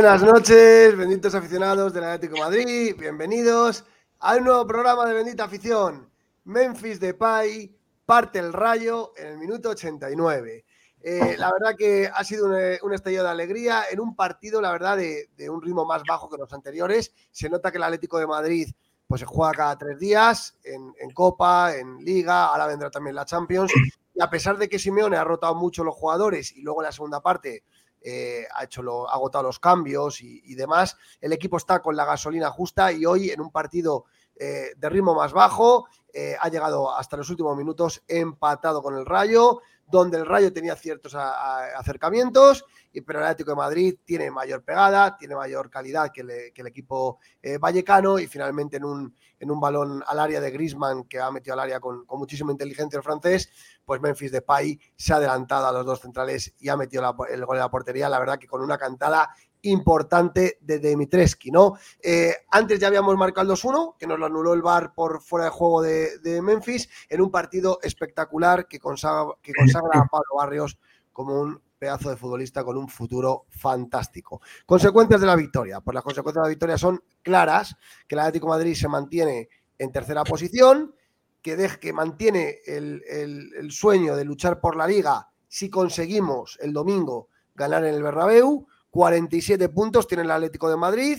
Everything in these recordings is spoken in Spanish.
Buenas noches, benditos aficionados del Atlético de Madrid, bienvenidos a un nuevo programa de Bendita Afición. Memphis Depay parte el rayo en el minuto 89. Eh, la verdad que ha sido un, un, estallido de alegría en un partido, la verdad, de, un ritmo más bajo que los anteriores. Se nota que el Atlético de Madrid pues, se juega cada tres días en, Copa, en Liga, ahora vendrá también la Champions. Y a pesar de que Simeone ha rotado mucho los jugadores y luego la segunda parte eh, ha, hecho lo, agotado los cambios y, y, demás. El equipo está con la gasolina justa y hoy en un partido eh, de ritmo más bajo eh, ha llegado hasta los últimos minutos empatado con el Rayo, donde el Rayo tenía ciertos acercamientos, y, pero el Atlético de Madrid tiene mayor pegada, tiene mayor calidad que, el equipo eh, vallecano y finalmente en un, en un balón al área de Grisman que ha metido al área con, muchísima inteligencia el francés, pues Memphis Depay se ha adelantado a los dos centrales y ha metido el gol en la portería, la verdad que con una cantada importante de Dimitreski, ¿no? Eh, antes ya habíamos marcado el 2-1, que nos lo anuló el VAR por fuera de juego de, de Memphis, en un partido espectacular que consagra, que consagra a Pablo Barrios como un pedazo de futbolista con un futuro fantástico. Consecuencias de la victoria. Pues las consecuencias de la victoria son claras, que el Atlético de Madrid se mantiene en tercera posición, que, de, que mantiene el, el, el sueño de luchar por la liga si conseguimos el domingo ganar en el Bernabéu, 47 puntos tiene el Atlético de Madrid,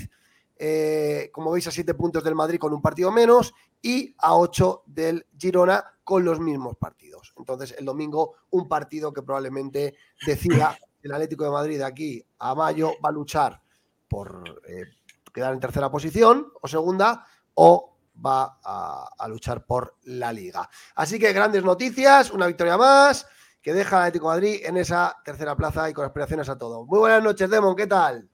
eh, como veis a 7 puntos del Madrid con un partido menos y a 8 del Girona con los mismos partidos. Entonces el domingo un partido que probablemente decida el Atlético de Madrid de aquí a mayo va a luchar por eh, quedar en tercera posición o segunda o va a, a, luchar por la liga. Así que grandes noticias, una victoria más que deja al Atlético de Madrid en esa tercera plaza y con aspiraciones a todo. Muy buenas noches, Demon, ¿qué tal?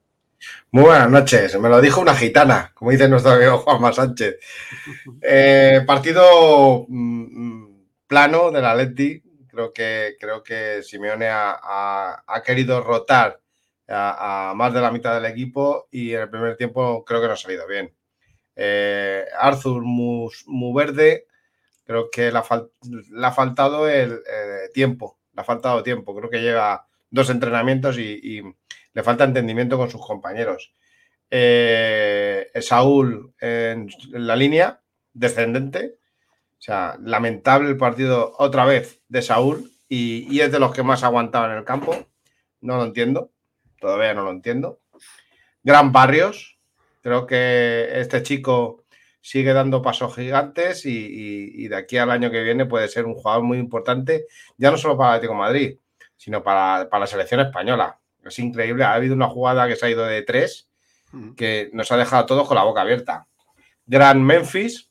Muy buenas noches, me lo dijo una gitana, como dice nuestro amigo Juanma Sánchez. Eh, partido mmm, plano del Atleti, creo que, creo que Simeone ha, ha, ha querido rotar a, a, más de la mitad del equipo y en el primer tiempo creo que no ha salido bien. Eh, Arthur muy, muy, verde, creo que le ha, fal le ha faltado el eh, tiempo, le ha faltado tiempo, creo que lleva dos entrenamientos y, le falta entendimiento con sus compañeros. Eh, Saúl en, en, la línea, descendente. O sea, lamentable el partido otra vez de Saúl y, y, es de los que más aguantaba en el campo. No lo entiendo, todavía no lo entiendo. Gran Barrios, creo que este chico sigue dando pasos gigantes y, y, y, de aquí al año que viene puede ser un jugador muy importante, ya no solo para Atlético Madrid, sino para, para la selección española. Es increíble. Ha habido una jugada que se ha ido de tres que nos ha dejado todos con la boca abierta. Gran Memphis.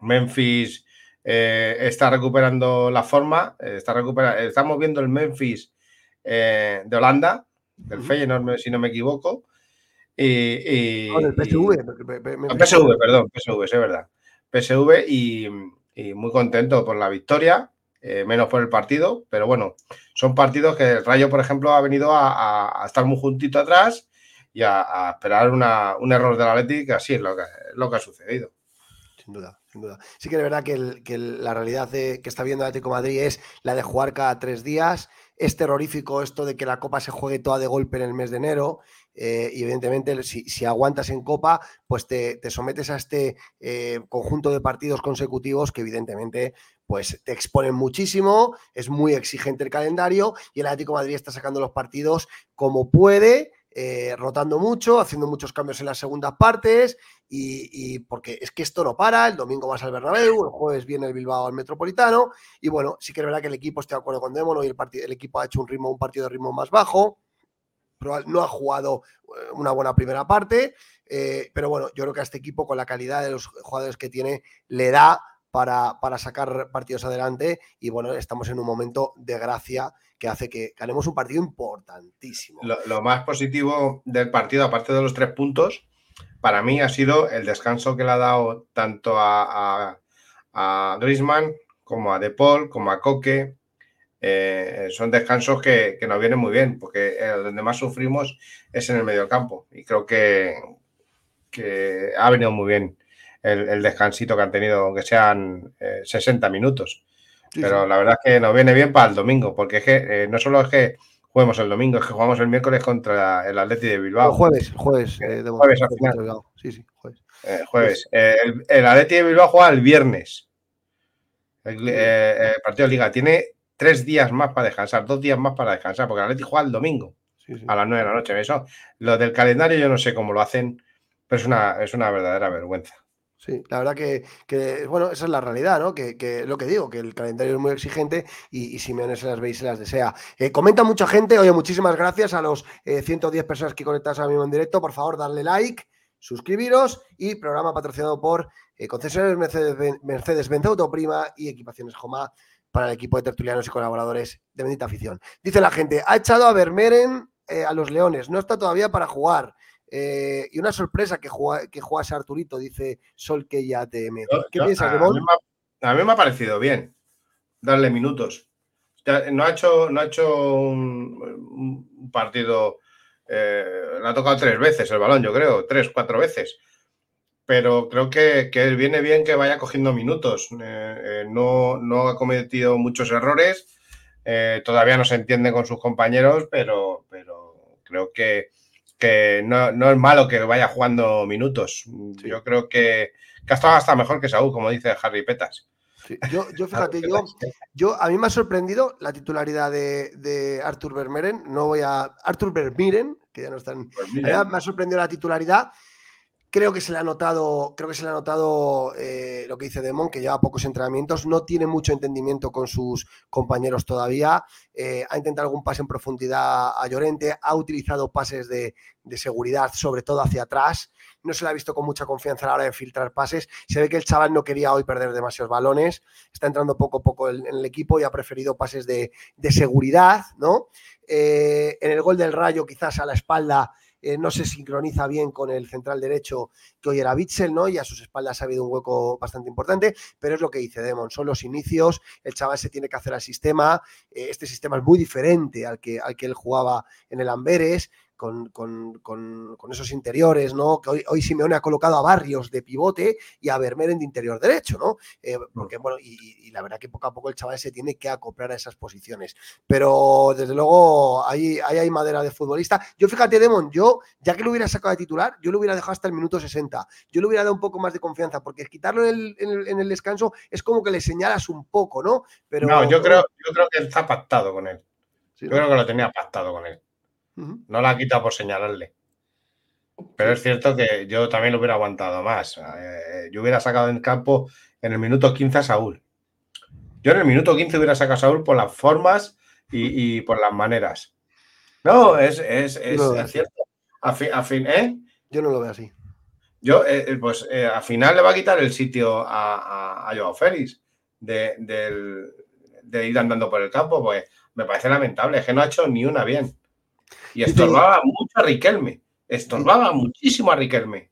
Memphis eh, está recuperando la forma. Está recuperando, estamos viendo el Memphis eh, de Holanda, del Feyenoord, si no me equivoco. No, el PSV. Y, PSV, perdón, PSV, es verdad. PSV y, y muy contento por la victoria eh, menos por el partido, pero bueno, son partidos que el Rayo, por ejemplo, ha venido a, a, a estar muy juntito atrás y a, a esperar una, un error del Atlético, que así es lo que, lo que ha sucedido. Sin duda, sin duda. Sí que es verdad que, el, que el, la realidad de, que está viendo el Atlético Madrid es la de jugar cada tres días. Es terrorífico esto de que la Copa se juegue toda de golpe en el mes de enero. Eh, y evidentemente, si, si, aguantas en Copa, pues te, te sometes a este eh, conjunto de partidos consecutivos que evidentemente pues te exponen muchísimo, es muy exigente el calendario y el Atlético Madrid está sacando los partidos como puede, eh, rotando mucho, haciendo muchos cambios en las segundas partes y, y, porque es que esto no para, el domingo vas al Bernabéu, el jueves viene el Bilbao al Metropolitano y bueno, sí que es verdad que el equipo, estoy de acuerdo con Demono y el, el equipo ha hecho un ritmo, un partido de ritmo más bajo, no ha jugado eh, una buena primera parte, eh, pero bueno, yo creo que a este equipo con la calidad de los jugadores que tiene le da para, para, sacar partidos adelante y bueno, estamos en un momento de gracia que hace que ganemos un partido importantísimo. Lo, más positivo del partido, aparte de los tres puntos, para mí ha sido el descanso que le ha dado tanto a, a, como a De Paul, como a Coque. Eh, son descansos que, que, nos vienen muy bien, porque donde más sufrimos es en el medio campo y creo que, que ha venido muy bien el, el, descansito que han tenido, aunque sean eh, 60 minutos. Sí, Pero sí. la verdad es que nos viene bien para el domingo, porque es que eh, no solo es que juguemos el domingo, es que jugamos el miércoles contra el Atleti de Bilbao. Jueves, jueves. Eh, de jueves al final. Sí, sí, jueves. Jueves. El, el, Atleti de Bilbao juega el viernes. El, el, partido de Liga tiene tres días más para descansar, dos días más para descansar, porque el Atleti juega el domingo a las nueve de la noche. Eso, lo del calendario yo no sé cómo lo hacen, pero es una, es una verdadera vergüenza. Sí, la verdad que, bueno, esa es la realidad, ¿no? Que, lo que digo, que el calendario es muy exigente y, y Simeone se las ve y se las desea. Eh, comenta mucha gente, oye, muchísimas gracias a los 110 eh, personas que conectas ahora mismo en directo. Por favor, darle like, suscribiros y programa patrocinado por eh, concesionarios Mercedes, Mercedes-Benz Autoprima y Equipaciones Joma para el equipo de tertulianos y colaboradores de Bendita Afición. Dice la gente, ha echado a Vermeeren a los Leones, no está todavía para jugar. Eh, y una sorpresa que, juega, que jugase Arturito, dice Sol que ya te ¿Qué piensas Bond? A mí, me ha parecido bien darle minutos. No ha hecho, no ha hecho un, partido. Eh, le ha tocado tres veces el balón, yo creo, tres, cuatro veces. Pero creo que, viene bien que vaya cogiendo minutos. Eh, no, no, ha cometido muchos errores. todavía no se entiende con sus compañeros, pero, pero creo que, que no, es malo que vaya jugando minutos. Yo creo que, que ha estado hasta mejor que Saúl, como dice Harry Petas. Yo, yo, fíjate, yo, yo, a mí me ha sorprendido la titularidad de, de Arthur Vermeeren. No voy a. Arthur Vermeeren, que ya no están. Me ha sorprendido la titularidad. Creo que se le ha notado, creo que se le ha notado eh, lo que dice Demon, que lleva pocos entrenamientos, no tiene mucho entendimiento con sus compañeros todavía. Eh, ha intentado algún pase en profundidad a Llorente, ha utilizado pases de, seguridad, sobre todo hacia atrás. No se le ha visto con mucha confianza a la hora de filtrar pases. Se ve que el chaval no quería hoy perder demasiados balones. Está entrando poco a poco en, el equipo y ha preferido pases de, seguridad, ¿no? Eh, en el gol del Rayo, quizás a la espalda eh, no se sincroniza bien con el central derecho que hoy era Bitzel, ¿no? Y a sus espaldas ha habido un hueco bastante importante, pero es lo que dice Demon, son los inicios, el chaval se tiene que hacer al sistema, eh, este sistema es muy diferente al que, al que él jugaba en el Amberes, con, esos interiores, ¿no? Que hoy, hoy, Simeone ha colocado a Barrios de pivote y a Vermeeren de interior derecho, ¿no? Eh, porque, bueno, y, la verdad que poco a poco el chaval se tiene que acoplar a esas posiciones. Pero desde luego ahí, hay madera de futbolista. Yo fíjate, Demon, yo, ya que lo hubiera sacado de titular, yo lo hubiera dejado hasta el minuto 60. Yo le hubiera dado un poco más de confianza, porque quitarlo en el, descanso es como que le señalas un poco, ¿no? Pero, no, yo creo, yo creo que está pactado con él. yo creo que lo tenía pactado con él. No la ha quitado por señalarle. Pero es cierto que yo también lo hubiera aguantado más. Eh, yo hubiera sacado en campo en el minuto 15 a Saúl. Yo en el minuto 15 hubiera sacado a Saúl por las formas y, por las maneras. No, es, cierto. A fin, ¿eh? Yo no lo veo así. Yo, eh, pues al final le va a quitar el sitio a, a, Joao Félix de, de, ir andando por el campo, pues me parece lamentable. Es que no ha hecho ni una bien. Y estorbaba mucho a Riquelme. Estorbaba muchísimo a Riquelme.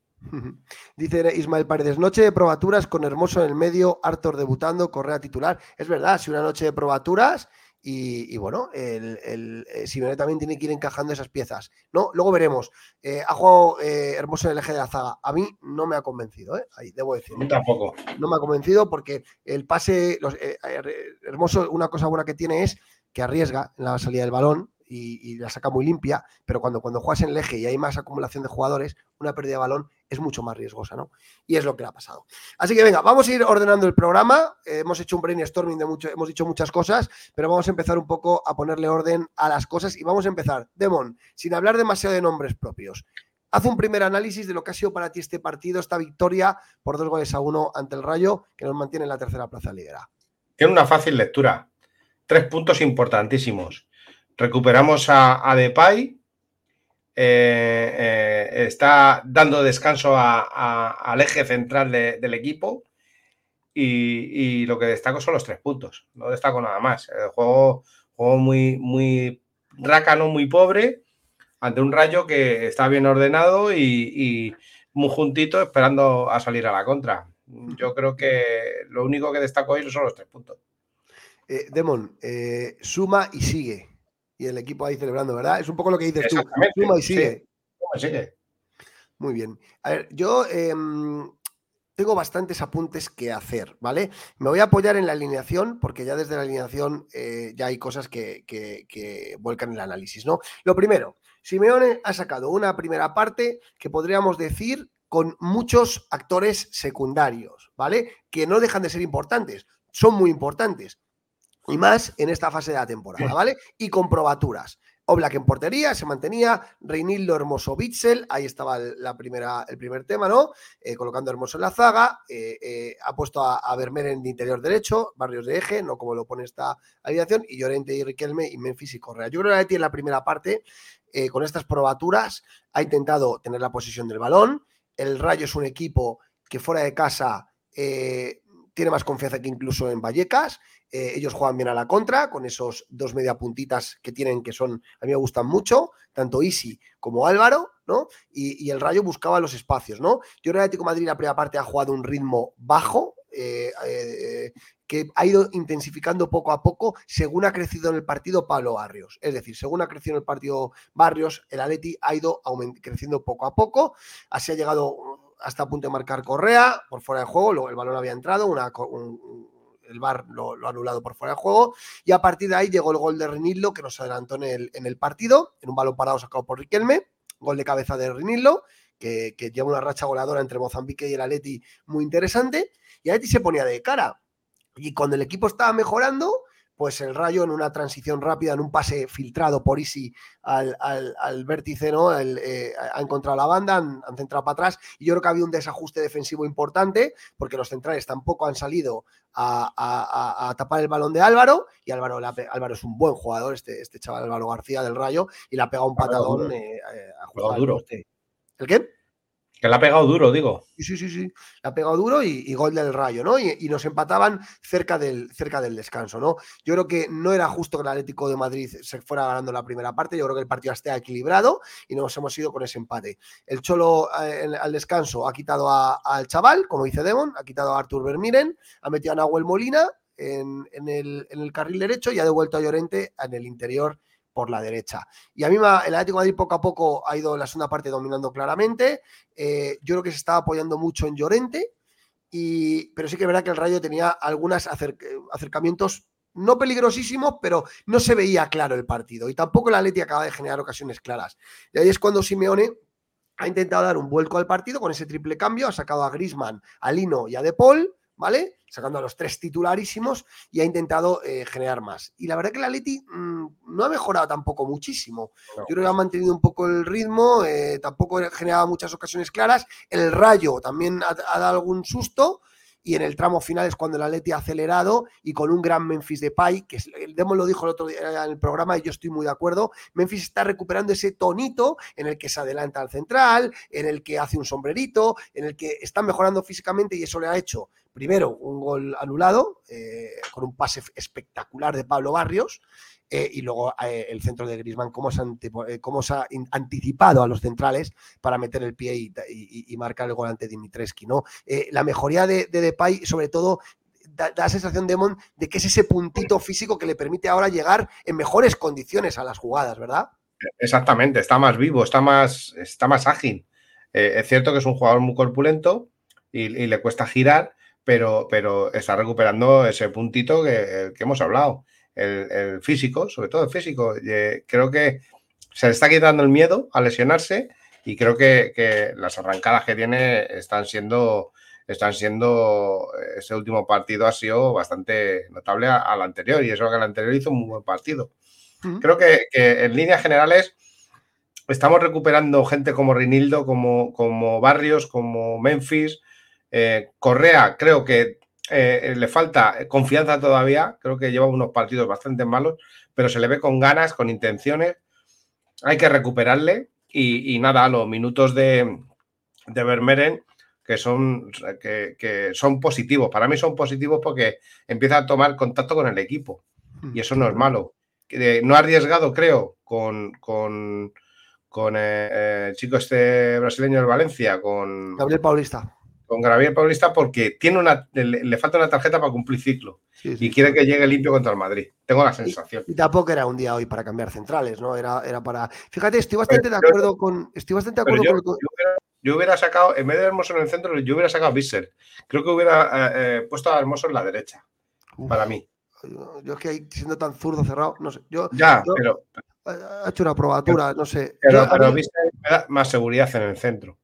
Dice Ismael Paredes, noche de probaturas con Hermoso en el medio, Arthur debutando, Correa titular. Es verdad, si una noche de probaturas y, bueno, el, el, eh, también tiene que ir encajando esas piezas. ¿no? Luego veremos. Eh, ha jugado eh, Hermoso en el eje de la zaga. A mí no me ha convencido, Ahí debo decir. tampoco. No me ha convencido porque el pase, Hermoso, una cosa buena que tiene es que arriesga en la salida del balón, y, la saca muy limpia, pero cuando, cuando juegas en el eje y hay más acumulación de jugadores, una pérdida de balón es mucho más riesgosa, ¿no? Y es lo que le ha pasado. Así que venga, vamos a ir ordenando el programa. Eh, hemos hecho un brainstorming de mucho, hemos dicho muchas cosas, pero vamos a empezar un poco a ponerle orden a las cosas y vamos a empezar, Demon, sin hablar demasiado de nombres propios. Haz un primer análisis de lo que ha sido para ti este partido, esta victoria por dos goles a uno ante el Rayo, que nos mantiene en la tercera plaza lidera. Tiene una fácil lectura. Tres puntos importantísimos. Recuperamos a, Depay. Eh, eh, está dando descanso al eje central del equipo. Y, lo que destaco son los tres puntos. No destaco nada más. El juego, juego muy, muy rácano, muy pobre, ante un rayo que está bien ordenado y, muy juntito, esperando a salir a la contra. Yo creo que lo único que destaco hoy son los tres puntos. Eh, Demon, suma y sigue y el equipo ahí celebrando, ¿verdad? Es un poco lo que dices tú. Suma y sigue. sigue. Muy bien. A ver, yo em, tengo bastantes apuntes que hacer, ¿vale? Me voy a apoyar en la alineación, porque ya desde la alineación eh, ya hay cosas que, que, vuelcan el análisis, ¿no? Lo primero, Simeone ha sacado una primera parte que podríamos decir con muchos actores secundarios, ¿vale? Que no dejan de ser importantes, son muy importantes. Y más en esta fase de la temporada, ¿vale? Y con probaturas. Oblak en portería, se mantenía, Reinildo Hermoso Bitzel, ahí estaba la primera, el primer tema, ¿no? Eh, colocando Hermoso en la zaga, eh, eh, ha puesto a, a en interior derecho, barrios de eje, no como lo pone esta alineación, y Llorente y Riquelme y Memphis y Correa. Yo creo que tiene la primera parte, con estas probaturas, ha intentado tener la posesión del balón. El Rayo es un equipo que fuera de casa tiene más confianza que incluso en Vallecas eh, ellos juegan bien a la contra, con esos dos media puntitas que tienen, que son, a mí me gustan mucho, tanto Isi como Álvaro, ¿no? Y, el Rayo buscaba los espacios, ¿no? Yo creo que Atlético Madrid la primera parte ha jugado un ritmo bajo, eh, eh, que ha ido intensificando poco a poco según ha crecido en el partido Pablo Barrios. Es decir, según ha crecido en el partido Barrios, el Atleti ha ido creciendo poco a poco. Así ha llegado hasta a punto de marcar Correa por fuera de juego, el balón había entrado, una, un, el VAR lo, ha anulado por fuera de juego. Y a partir de ahí llegó el gol de Renillo, que nos adelantó en el, en el partido, en un balón parado sacado por Riquelme, gol de cabeza de Renillo, que, lleva una racha goleadora entre Mozambique y el Atleti muy interesante. Y Atleti se ponía de cara. Y cuando el equipo estaba mejorando, pues el Rayo en una transición rápida, en un pase filtrado por Isi al, al, vértice, ¿no? Eh, ha encontrado la banda, han, centrado para atrás y yo creo que había un desajuste defensivo importante porque los centrales tampoco han salido a, tapar el balón de Álvaro y Álvaro, Álvaro es un buen jugador, este, este chaval Álvaro García del Rayo y le ha pegado un patadón eh, eh, a duro. ¿El qué? Que le ha pegado duro, digo. Sí, sí, sí, sí. Le ha pegado duro y, gol del rayo, ¿no? Y, nos empataban cerca del, cerca del descanso, ¿no? Yo creo que no era justo que el Atlético de Madrid se fuera ganando la primera parte. Yo creo que el partido esté equilibrado y nos hemos ido con ese empate. El Cholo eh, al descanso ha quitado al chaval, como dice Demon, ha quitado a Artur Vermiren, ha metido a Nahuel Molina en, el, en el carril derecho y ha devuelto a Llorente en el interior por la derecha. Y a mí el Atlético de Madrid poco a poco ha ido la segunda parte dominando claramente. Eh, yo creo que se estaba apoyando mucho en Llorente, y, pero sí que es verdad que el Rayo tenía algunos acercamientos no peligrosísimos, pero no se veía claro el partido. Y tampoco el Atlético acaba de generar ocasiones claras. Y ahí es cuando Simeone ha intentado dar un vuelco al partido con ese triple cambio, ha sacado a Grisman, a Lino y a De Paul, ¿vale? sacando a los tres titularísimos y ha intentado eh, generar más. Y la verdad que la Leti mm, no ha mejorado tampoco muchísimo. Yo creo que ha mantenido un poco el ritmo, eh, tampoco generaba muchas ocasiones claras. El Rayo también ha, dado algún susto, y en el tramo final es cuando el Atleti ha acelerado y con un gran Memphis de Pai, que el Demo lo dijo el otro día en el programa y yo estoy muy de acuerdo, Memphis está recuperando ese tonito en el que se adelanta al central, en el que hace un sombrerito, en el que está mejorando físicamente y eso le ha hecho primero un gol anulado eh, con un pase espectacular de Pablo Barrios eh, y luego eh, el centro de Grisman, cómo se, cómo se, ha anticipado a los centrales para meter el pie y, marcar el gol ante Dimitrescu. ¿no? la mejoría de, de Depay, sobre todo, da, la sensación, Demon, de que es ese puntito físico que le permite ahora llegar en mejores condiciones a las jugadas, ¿verdad? Exactamente, está más vivo, está más, está más ágil. es cierto que es un jugador muy corpulento y le cuesta girar, pero, pero está recuperando ese puntito que, hemos hablado, el, físico, sobre todo el físico. Eh, creo que se le está quitando el miedo a lesionarse y creo que, las arrancadas que tiene están siendo, están siendo, ese último partido ha sido bastante notable al anterior y eso que el anterior hizo un muy buen partido. Creo que, en líneas generales estamos recuperando gente como Rinildo, como, como Barrios, como Memphis, eh, Correa, creo que eh, le falta confianza todavía, creo que lleva unos partidos bastante malos, pero se le ve con ganas, con intenciones. Hay que recuperarle y, nada, los minutos de, de Vermeeren que son, que, son positivos. Para mí son positivos porque empieza a tomar contacto con el equipo y eso no es malo. No ha arriesgado, creo, con, con, con eh, el chico este brasileño del Valencia, con Gabriel Paulista con Gabriel Paulista porque tiene una, le, falta una tarjeta para cumplir ciclo y quiere que llegue limpio contra el Madrid. Tengo la sensación. Y, tampoco era un día hoy para cambiar centrales, ¿no? Era, era para. Fíjate, estoy bastante de acuerdo con. Estoy bastante de acuerdo con. yo hubiera sacado, en vez de Hermoso en el centro, yo hubiera sacado a Creo que hubiera eh, eh, puesto a Hermoso en la derecha, para mí. Yo es que siendo tan zurdo cerrado, no sé. Yo, ya, pero. Ha hecho una probatura, no sé. Pero, pero me da más seguridad en el centro.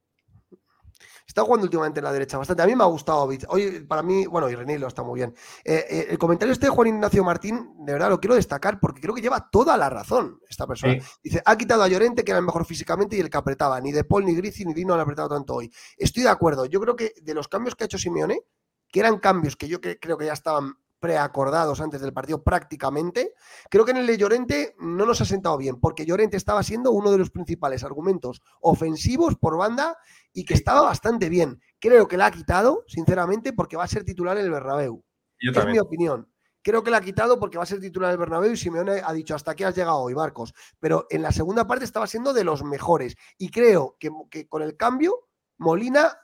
Está jugando últimamente en la derecha bastante. A mí me ha gustado Hoy, para mí, bueno, y René lo está muy bien. Eh, eh, el comentario este de Juan Ignacio Martín, de verdad lo quiero destacar porque creo que lleva toda la razón esta persona. Dice, ha quitado a Llorente, que era el mejor físicamente y el que apretaba. Ni De Paul, ni Grici, ni Dino han apretado tanto hoy. Estoy de acuerdo. Yo creo que de los cambios que ha hecho Simeone, que eran cambios que yo creo que ya estaban preacordados antes del partido prácticamente. Creo que en el de Llorente no nos ha sentado bien, porque Llorente estaba siendo uno de los principales argumentos ofensivos por banda y que estaba bastante bien. Creo que la ha quitado, sinceramente, porque va a ser titular en el Bernabéu. es mi opinión. Creo que la ha quitado porque va a ser titular en el Bernabéu y Simeone ha dicho hasta aquí has llegado hoy, Marcos. Pero en la segunda parte estaba siendo de los mejores. Y creo que, que con el cambio, Molina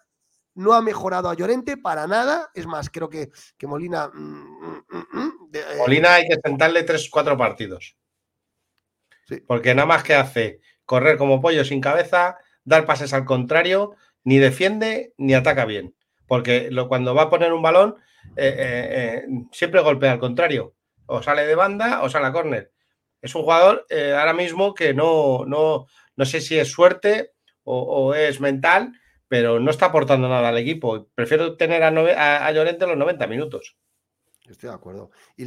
no ha mejorado a Llorente para nada. Es más, creo que, que Molina. Mm, mm, mm, eh, Molina hay que sentarle tres, cuatro partidos. Porque nada más que hace correr como pollo sin cabeza, dar pases al contrario, ni defiende ni ataca bien. Porque lo, cuando va a poner un balón, eh, eh, siempre golpea al contrario. O sale de banda o sale a córner. Es un jugador ahora mismo que no, no, no sé si es suerte o es mental, pero no está aportando nada al equipo. Prefiero tener a, a, Llorente los 90 minutos. Estoy de acuerdo. Y,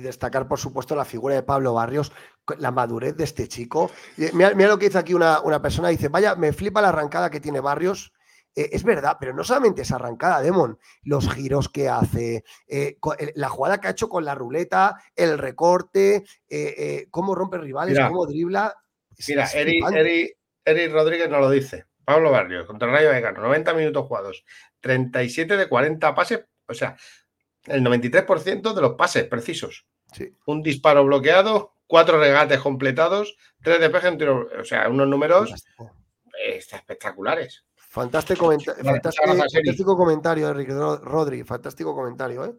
destacar, por supuesto, la figura de Pablo Barrios, la madurez de este chico. Mira, lo que dice aquí una, persona, dice, vaya, me flipa la arrancada que tiene Barrios. Eh, es verdad, pero no solamente esa arrancada, Demon, los giros que hace, eh, la jugada que ha hecho con la ruleta, el recorte, eh, cómo rompe rivales, cómo dribla. Mira, Eri Rodríguez no lo dice. Pablo Barrios contra el Rayo Vallecano, 90 minutos jugados, 37 de 40 pases, o sea, el 93% de los pases precisos. Un disparo bloqueado, cuatro regates completados, tres de o sea, unos números espectaculares. Fantástico, fantástico, comentario, Enrique Rodri, fantástico comentario, ¿eh?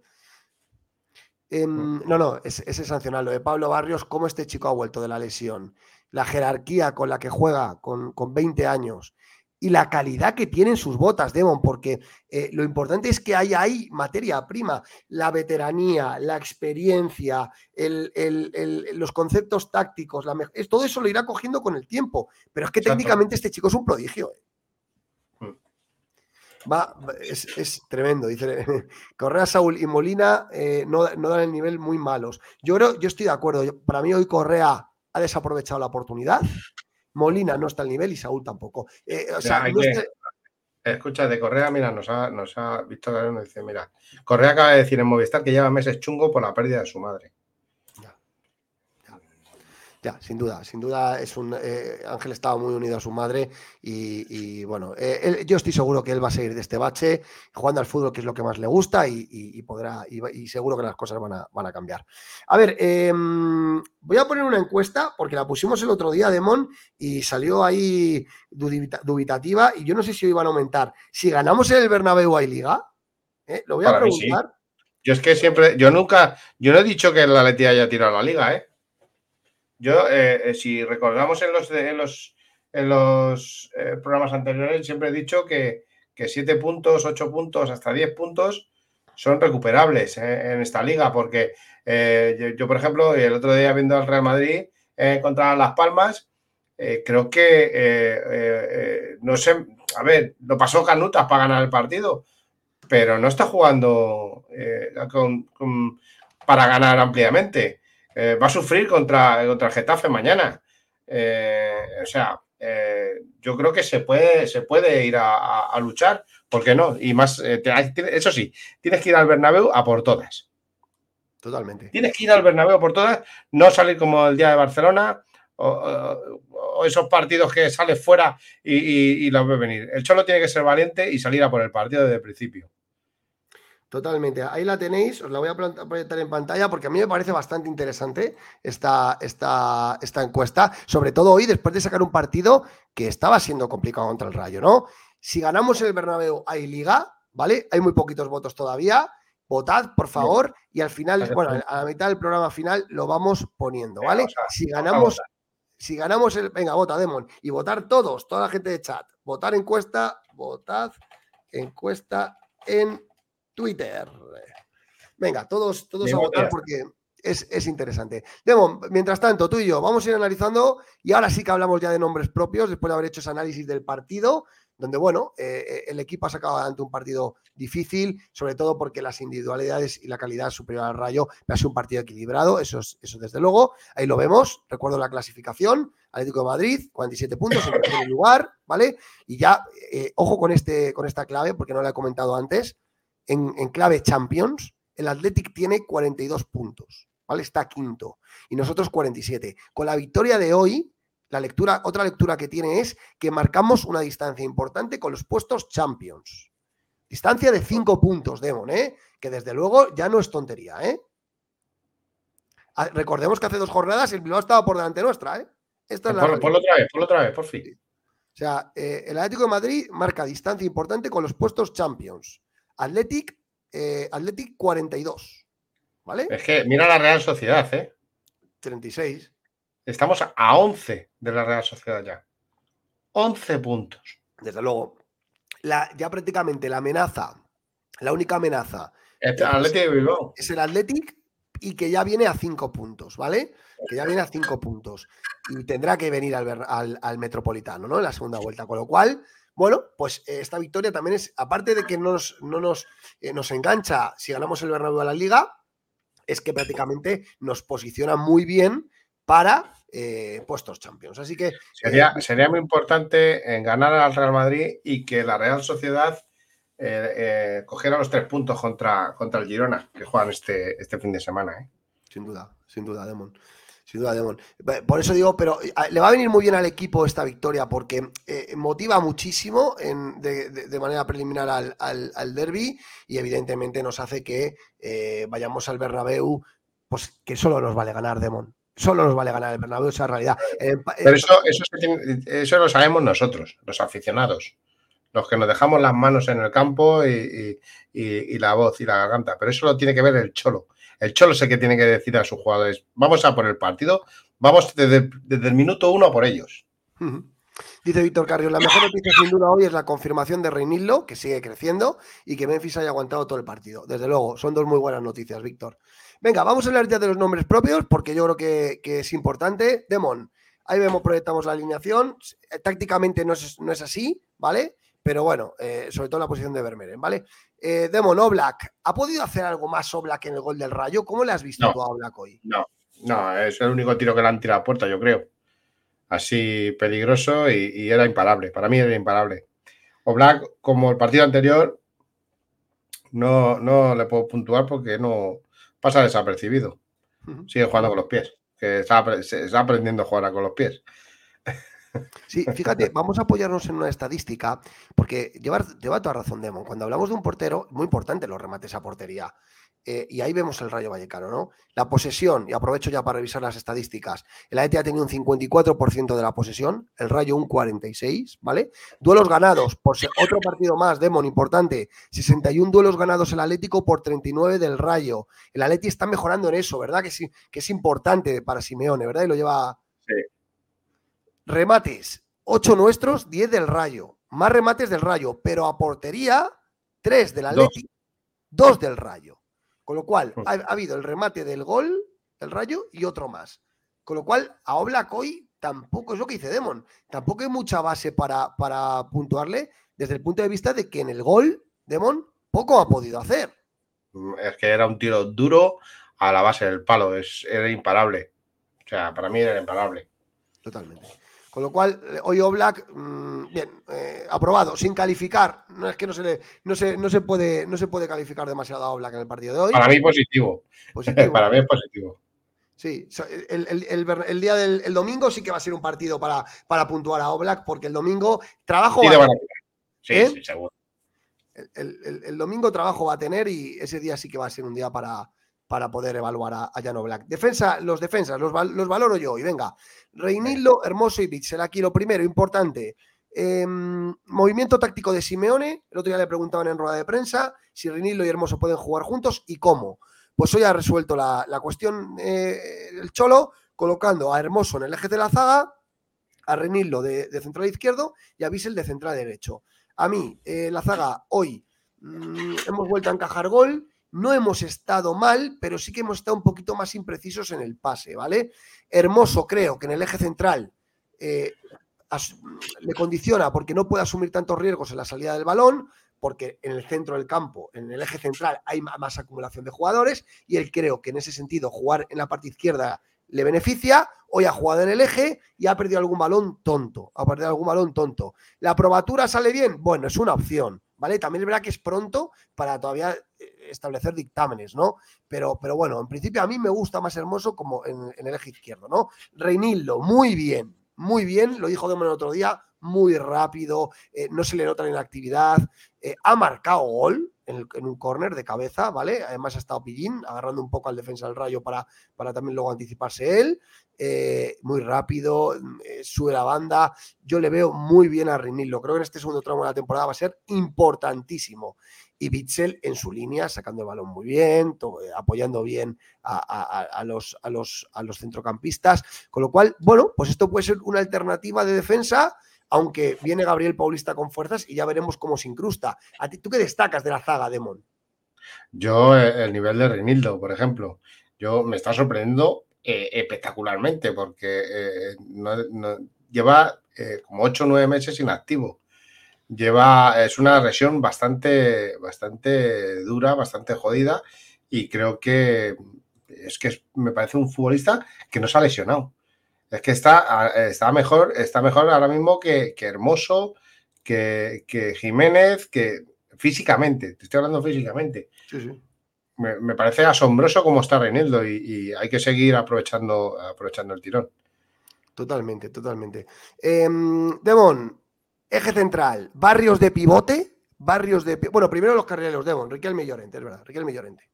Em, mm. no, no, es, es sancionar lo de Pablo Barrios, cómo este chico ha vuelto de la lesión, la jerarquía con la que juega con, con 20 años, y la calidad que tienen sus botas, Demon, porque eh, lo importante es que hay ahí materia prima, la veteranía, la experiencia, los conceptos tácticos, la, todo eso lo irá cogiendo con el tiempo, pero es que técnicamente este chico es un prodigio. Eh. Mm. Va, es, tremendo, dice Correa, Saúl y Molina eh, no, no, dan el nivel muy malos. Yo creo, yo estoy de acuerdo, para mí hoy Correa ha desaprovechado la oportunidad. Molina no está al nivel y Saúl tampoco. Eh, Escucha, de Correa, mira, nos ha, nos ha visto nos dice, mira, Correa acaba de decir en Movistar que lleva meses chungo por la pérdida de su madre. Ya, sin duda, sin duda es un eh, Ángel estaba muy unido a su madre y, bueno, eh, yo estoy seguro que él va a seguir de este bache jugando al fútbol, que es lo que más le gusta y, podrá y, seguro que las cosas van a, van a cambiar. A ver, em, voy a poner una encuesta porque la pusimos el otro día, Demon, y salió ahí dubitativa y yo no sé si hoy van a aumentar. Si ganamos en el Bernabéu hay liga, ¿eh? lo voy a preguntar. Yo es que siempre, yo nunca, yo no he dicho que la Leti haya tirado la liga, ¿eh? Yo, eh, eh, si recordamos en los, en los, en los eh, programas anteriores, siempre he dicho que, que 7 puntos, 8 puntos, hasta 10 puntos son recuperables en esta liga, porque yo, por ejemplo, el otro día viendo al Real Madrid contra Las Palmas, creo que, no sé, a ver, lo pasó Canutas para ganar el partido, pero no está jugando para ganar ampliamente. Eh, va a sufrir contra, contra el Getafe mañana. Eh, o sea, eh, yo creo que se puede, se puede ir a, luchar, ¿por qué no? Y más, eso sí, tienes que ir al Bernabéu a por todas. Totalmente. Tienes que ir al Bernabéu por todas, no salir como el día de Barcelona o, esos partidos que sales fuera y, y los ves venir. El Cholo tiene que ser valiente y salir a por el partido desde el principio. Totalmente. Ahí la tenéis, os la voy a proyectar en pantalla porque a mí me parece bastante interesante esta, esta, esta encuesta, sobre todo hoy después de sacar un partido que estaba siendo complicado contra el Rayo, ¿no? Si ganamos el Bernabéu hay liga, ¿vale? Hay muy poquitos votos todavía. Votad, por favor, y al final, bueno, a la mitad del programa final lo vamos poniendo, ¿vale? Si ganamos, si ganamos el. Venga, vota, Demon. Y votar todos, toda la gente de chat. votar encuesta, votad encuesta en Twitter. Venga, todos, todos a votar porque es, interesante. Demo, mientras tanto, tú y yo vamos a ir analizando y ahora sí que hablamos ya de nombres propios después de haber hecho ese análisis del partido, donde, bueno, eh, eh, el equipo ha sacado adelante un partido difícil, sobre todo porque las individualidades y la calidad superior al Rayo ha sido un partido equilibrado, eso, es, eso desde luego, ahí lo vemos, recuerdo la clasificación, Atlético de Madrid, 47 puntos en primer lugar, ¿vale? Y ya, eh, ojo con, este, con esta clave, porque no la he comentado antes, en, en clave Champions, el Athletic tiene 42 puntos. ¿vale? Está quinto. Y nosotros 47. Con la victoria de hoy, la lectura, otra lectura que tiene es que marcamos una distancia importante con los puestos Champions. Distancia de 5 puntos, Demon, ¿eh? Que desde luego ya no es tontería, ¿eh? Ah, recordemos que hace dos jornadas el Bilbao estaba por delante nuestra, ¿eh? Esta es la por, otra vez, por otra vez, por fin. O sea, eh, el Atlético de Madrid marca distancia importante con los puestos Champions. Athletic, eh, Athletic 42. Es que mira la Real Sociedad, ¿eh? 36. Estamos a 11 de la Real Sociedad ya. 11 puntos. Desde luego. La, ya prácticamente la amenaza, la única amenaza. Es, es el Athletic y que ya viene a 5 puntos, ¿vale? Que ya viene a 5 puntos. Y tendrá que venir al, al, Metropolitano, ¿no? En la segunda vuelta. Con lo cual, bueno, pues eh, esta victoria también es, aparte de que nos, no nos, eh, nos engancha si ganamos el Bernabéu a la Liga, es que prácticamente nos posiciona muy bien para eh, puestos champions. Así que. Sería, eh, sería, muy importante en ganar al Real Madrid y que la Real Sociedad cogiera los tres puntos contra, contra el Girona, que juegan este, este fin de semana. Sin duda, sin duda, Demon sin duda, Demon. Por eso digo, pero le va a venir muy bien al equipo esta victoria porque eh, motiva muchísimo de, manera preliminar al, al, derby y evidentemente nos hace que eh, vayamos al Bernabéu, pues que solo nos vale ganar, Demon. Solo nos vale ganar el Bernabéu, esa realidad. pero eso, eso, lo sabemos nosotros, los aficionados los que nos dejamos las manos en el campo y, la voz y la garganta, pero eso lo tiene que ver el cholo. El Cholo el que tiene que decir a sus jugadores, vamos a por el partido, vamos desde, el minuto uno a por ellos. Dice Víctor Carrión, la mejor noticia sin duda hoy es la confirmación de Reinillo, que sigue creciendo, y que Memphis haya aguantado todo el partido. Desde luego, son dos muy buenas noticias, Víctor. Venga, vamos a hablar ya de los nombres propios, porque yo creo que, es importante. Demon, ahí vemos, proyectamos la alineación. Tácticamente no es, no es así, ¿vale? Pero bueno, eh, sobre todo en la posición de Vermeeren, ¿vale? Eh, Demon Oblak, ¿ha podido hacer algo más Oblak en el gol del Rayo? ¿Cómo le has visto tú a Oblak hoy? No, no, es el único tiro que le han tirado a puerta, yo creo. Así peligroso y, era imparable. Para mí era imparable. Oblak, como el partido anterior, no, no le puedo puntuar porque no pasa desapercibido. Sigue jugando con los pies, que está, está aprendiendo a jugar con los pies. Sí, fíjate, vamos a apoyarnos en una estadística, porque lleva, lleva toda razón, Demon. Cuando hablamos de un portero, muy importante los remates a portería. Eh, y ahí vemos el Rayo Vallecano, ¿no? La posesión, y aprovecho ya para revisar las estadísticas. El AET ha tenido un 54% de la posesión, el Rayo un 46%, ¿vale? Duelos ganados, por otro partido más, Demon, importante. 61 duelos ganados el Atlético por 39 del Rayo. El Atleti está mejorando en eso, ¿verdad? Que, sí, que es importante para Simeone, ¿verdad? Y lo lleva, Remates, 8 nuestros, 10 del Rayo. Más remates del Rayo, pero a portería, 3 del Atlético, 2 del Rayo. Con lo cual, ha, habido el remate del gol del Rayo y otro más. Con lo cual, a Oblak hoy tampoco es lo que dice Demon. Tampoco hay mucha base para, para puntuarle desde el punto de vista de que en el gol, Demon, poco ha podido hacer. Es que era un tiro duro a la base del palo, es, era imparable. O sea, para mí era imparable. Totalmente. Con lo cual, hoy Oblak, mm, bien, eh, aprobado, sin calificar. No es que no se, le, no, se, no, se puede, no se puede calificar demasiado a Oblak en el partido de hoy. Para mí positivo. para mí es positivo. Sí, el, día del domingo sí que va a ser un partido para, para puntuar a Oblak, porque el domingo trabajo va a tener. Sí, ¿Eh? sí, seguro. El, domingo trabajo va a tener y ese día sí que va a ser un día para, para poder evaluar a, a Oblak. Defensa, los defensas, los, los valoro yo hoy, venga. Reinildo, Hermoso y Bitzel. Aquí lo primero, importante. Em, movimiento táctico de Simeone. El otro día le preguntaban en rueda de prensa si Reinildo y Hermoso pueden jugar juntos y cómo. Pues hoy ha resuelto la, cuestión eh, el Cholo, colocando a Hermoso en el eje de la zaga, a Renillo de, central izquierdo y a Bissell de central derecho. A mí, eh, la zaga hoy mm, hemos vuelto a encajar gol, no hemos estado mal, pero sí que hemos estado un poquito más imprecisos en el pase, ¿vale? Hermoso, creo que en el eje central eh, le condiciona porque no puede asumir tantos riesgos en la salida del balón, porque en el centro del campo, en el eje central, hay más acumulación de jugadores y él creo que en ese sentido jugar en la parte izquierda le beneficia. Hoy ha jugado en el eje y ha perdido algún balón tonto. Ha perdido algún balón tonto. ¿La probatura sale bien? Bueno, es una opción, ¿vale? También es verdad que es pronto para todavía eh, establecer dictámenes, ¿no? Pero, pero bueno, en principio a mí me gusta más hermoso como en, el eje izquierdo, ¿no? Reinildo, muy bien, muy bien, lo dijo Demon el otro día, muy rápido, eh, no se le nota la actividad, eh, ha marcado gol, en, un córner de cabeza, ¿vale? Además ha estado Pillín agarrando un poco al defensa del Rayo para, para también luego anticiparse él. Eh, muy rápido, sube la banda. Yo le veo muy bien a Rinillo. Creo que en este segundo tramo de la temporada va a ser importantísimo. Y Bitzel en su línea, sacando el balón muy bien, eh, apoyando bien a, los, centrocampistas. Con lo cual, bueno, pues esto puede ser una alternativa de defensa aunque viene Gabriel Paulista con fuerzas y ya veremos cómo se incrusta. ¿A ti, ¿Tú qué destacas de la zaga, Demon? Yo, eh, el nivel de Renildo, por ejemplo, yo me está sorprendiendo eh, espectacularmente porque lleva como 8 o 9 meses inactivo. Lleva, es una lesión bastante, bastante dura, bastante jodida y creo que es que me parece un futbolista que no se ha lesionado. Es que está, está, mejor, está mejor ahora mismo que, Hermoso, que, Jiménez, que físicamente, te estoy hablando físicamente. Me, parece asombroso cómo está Reinildo y, hay que seguir aprovechando, aprovechando el tirón. Totalmente, totalmente. Em, Demon, eje central, barrios de pivote, barrios de... Bueno, primero los carrileros, Demon, Riquelme Llorente, es verdad, Riquelme Llorente.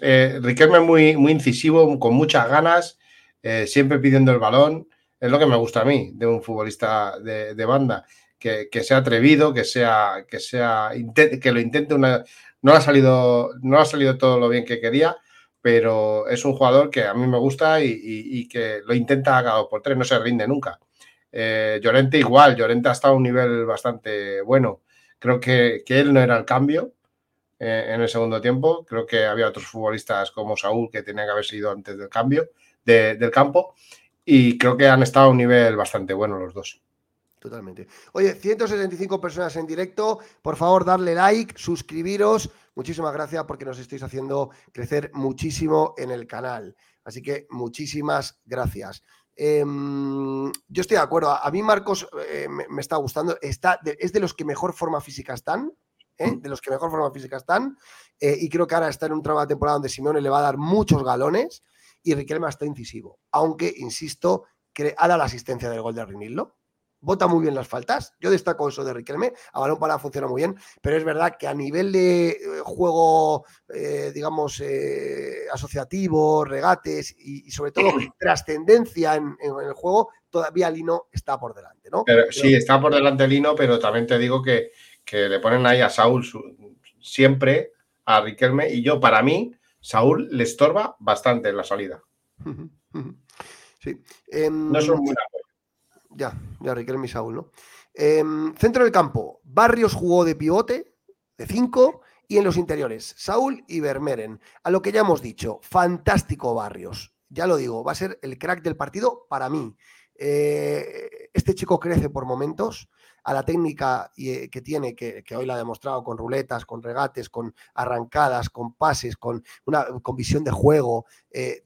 Eh, Riquelme muy, muy incisivo, con muchas ganas. Eh, siempre pidiendo el balón. Es lo que me gusta a mí de un futbolista de, banda, que, sea atrevido, que sea, que sea, que lo intente una. No ha salido, no ha salido todo lo bien que quería, pero es un jugador que a mí me gusta y, que lo intenta a cada por tres, no se rinde nunca. Eh, Llorente igual, Llorente ha estado a un nivel bastante bueno. Creo que, él no era el cambio eh, en el segundo tiempo. Creo que había otros futbolistas como Saúl que tenían que haber sido antes del cambio del campo y creo que han estado a un nivel bastante bueno los dos. Totalmente. Oye, 175 personas en directo. Por favor, darle like, suscribiros. Muchísimas gracias porque nos estáis haciendo crecer muchísimo en el canal. Así que muchísimas gracias. Em, yo estoy de acuerdo. A mí Marcos eh, me, está gustando. Está es de los que mejor forma física están. ¿eh? De los que mejor forma física están. Eh, y creo que ahora está en un tramo de temporada donde Simone le va a dar muchos galones y Riquelme está incisivo. Aunque, insisto, que ha dado la asistencia del gol de Rinillo. Vota muy bien las faltas. Yo destaco eso de Riquelme. A balón para funciona muy bien. Pero es verdad que a nivel de eh, juego, eh, digamos, eh, asociativo, regates y, sobre todo trascendencia en, el juego, todavía Lino está por delante, ¿no? sí, está por delante Lino, pero también te digo que, que le ponen ahí a Saúl siempre, a Riquelme, y yo, para mí, Saúl le estorba bastante en la salida. Sí. Em, no son muy Ya, ya Riquelme y Saúl, ¿no? Em, centro del campo, Barrios jugó de pivote, de 5, y en los interiores, Saúl y Vermeeren. A lo que ya hemos dicho, fantástico Barrios. Ya lo digo, va a ser el crack del partido para mí. Eh, este chico crece por momentos, a la técnica eh, que tiene, que, hoy la ha demostrado con ruletas, con regates, con arrancadas, con pases, con, una, con visión de juego, eh,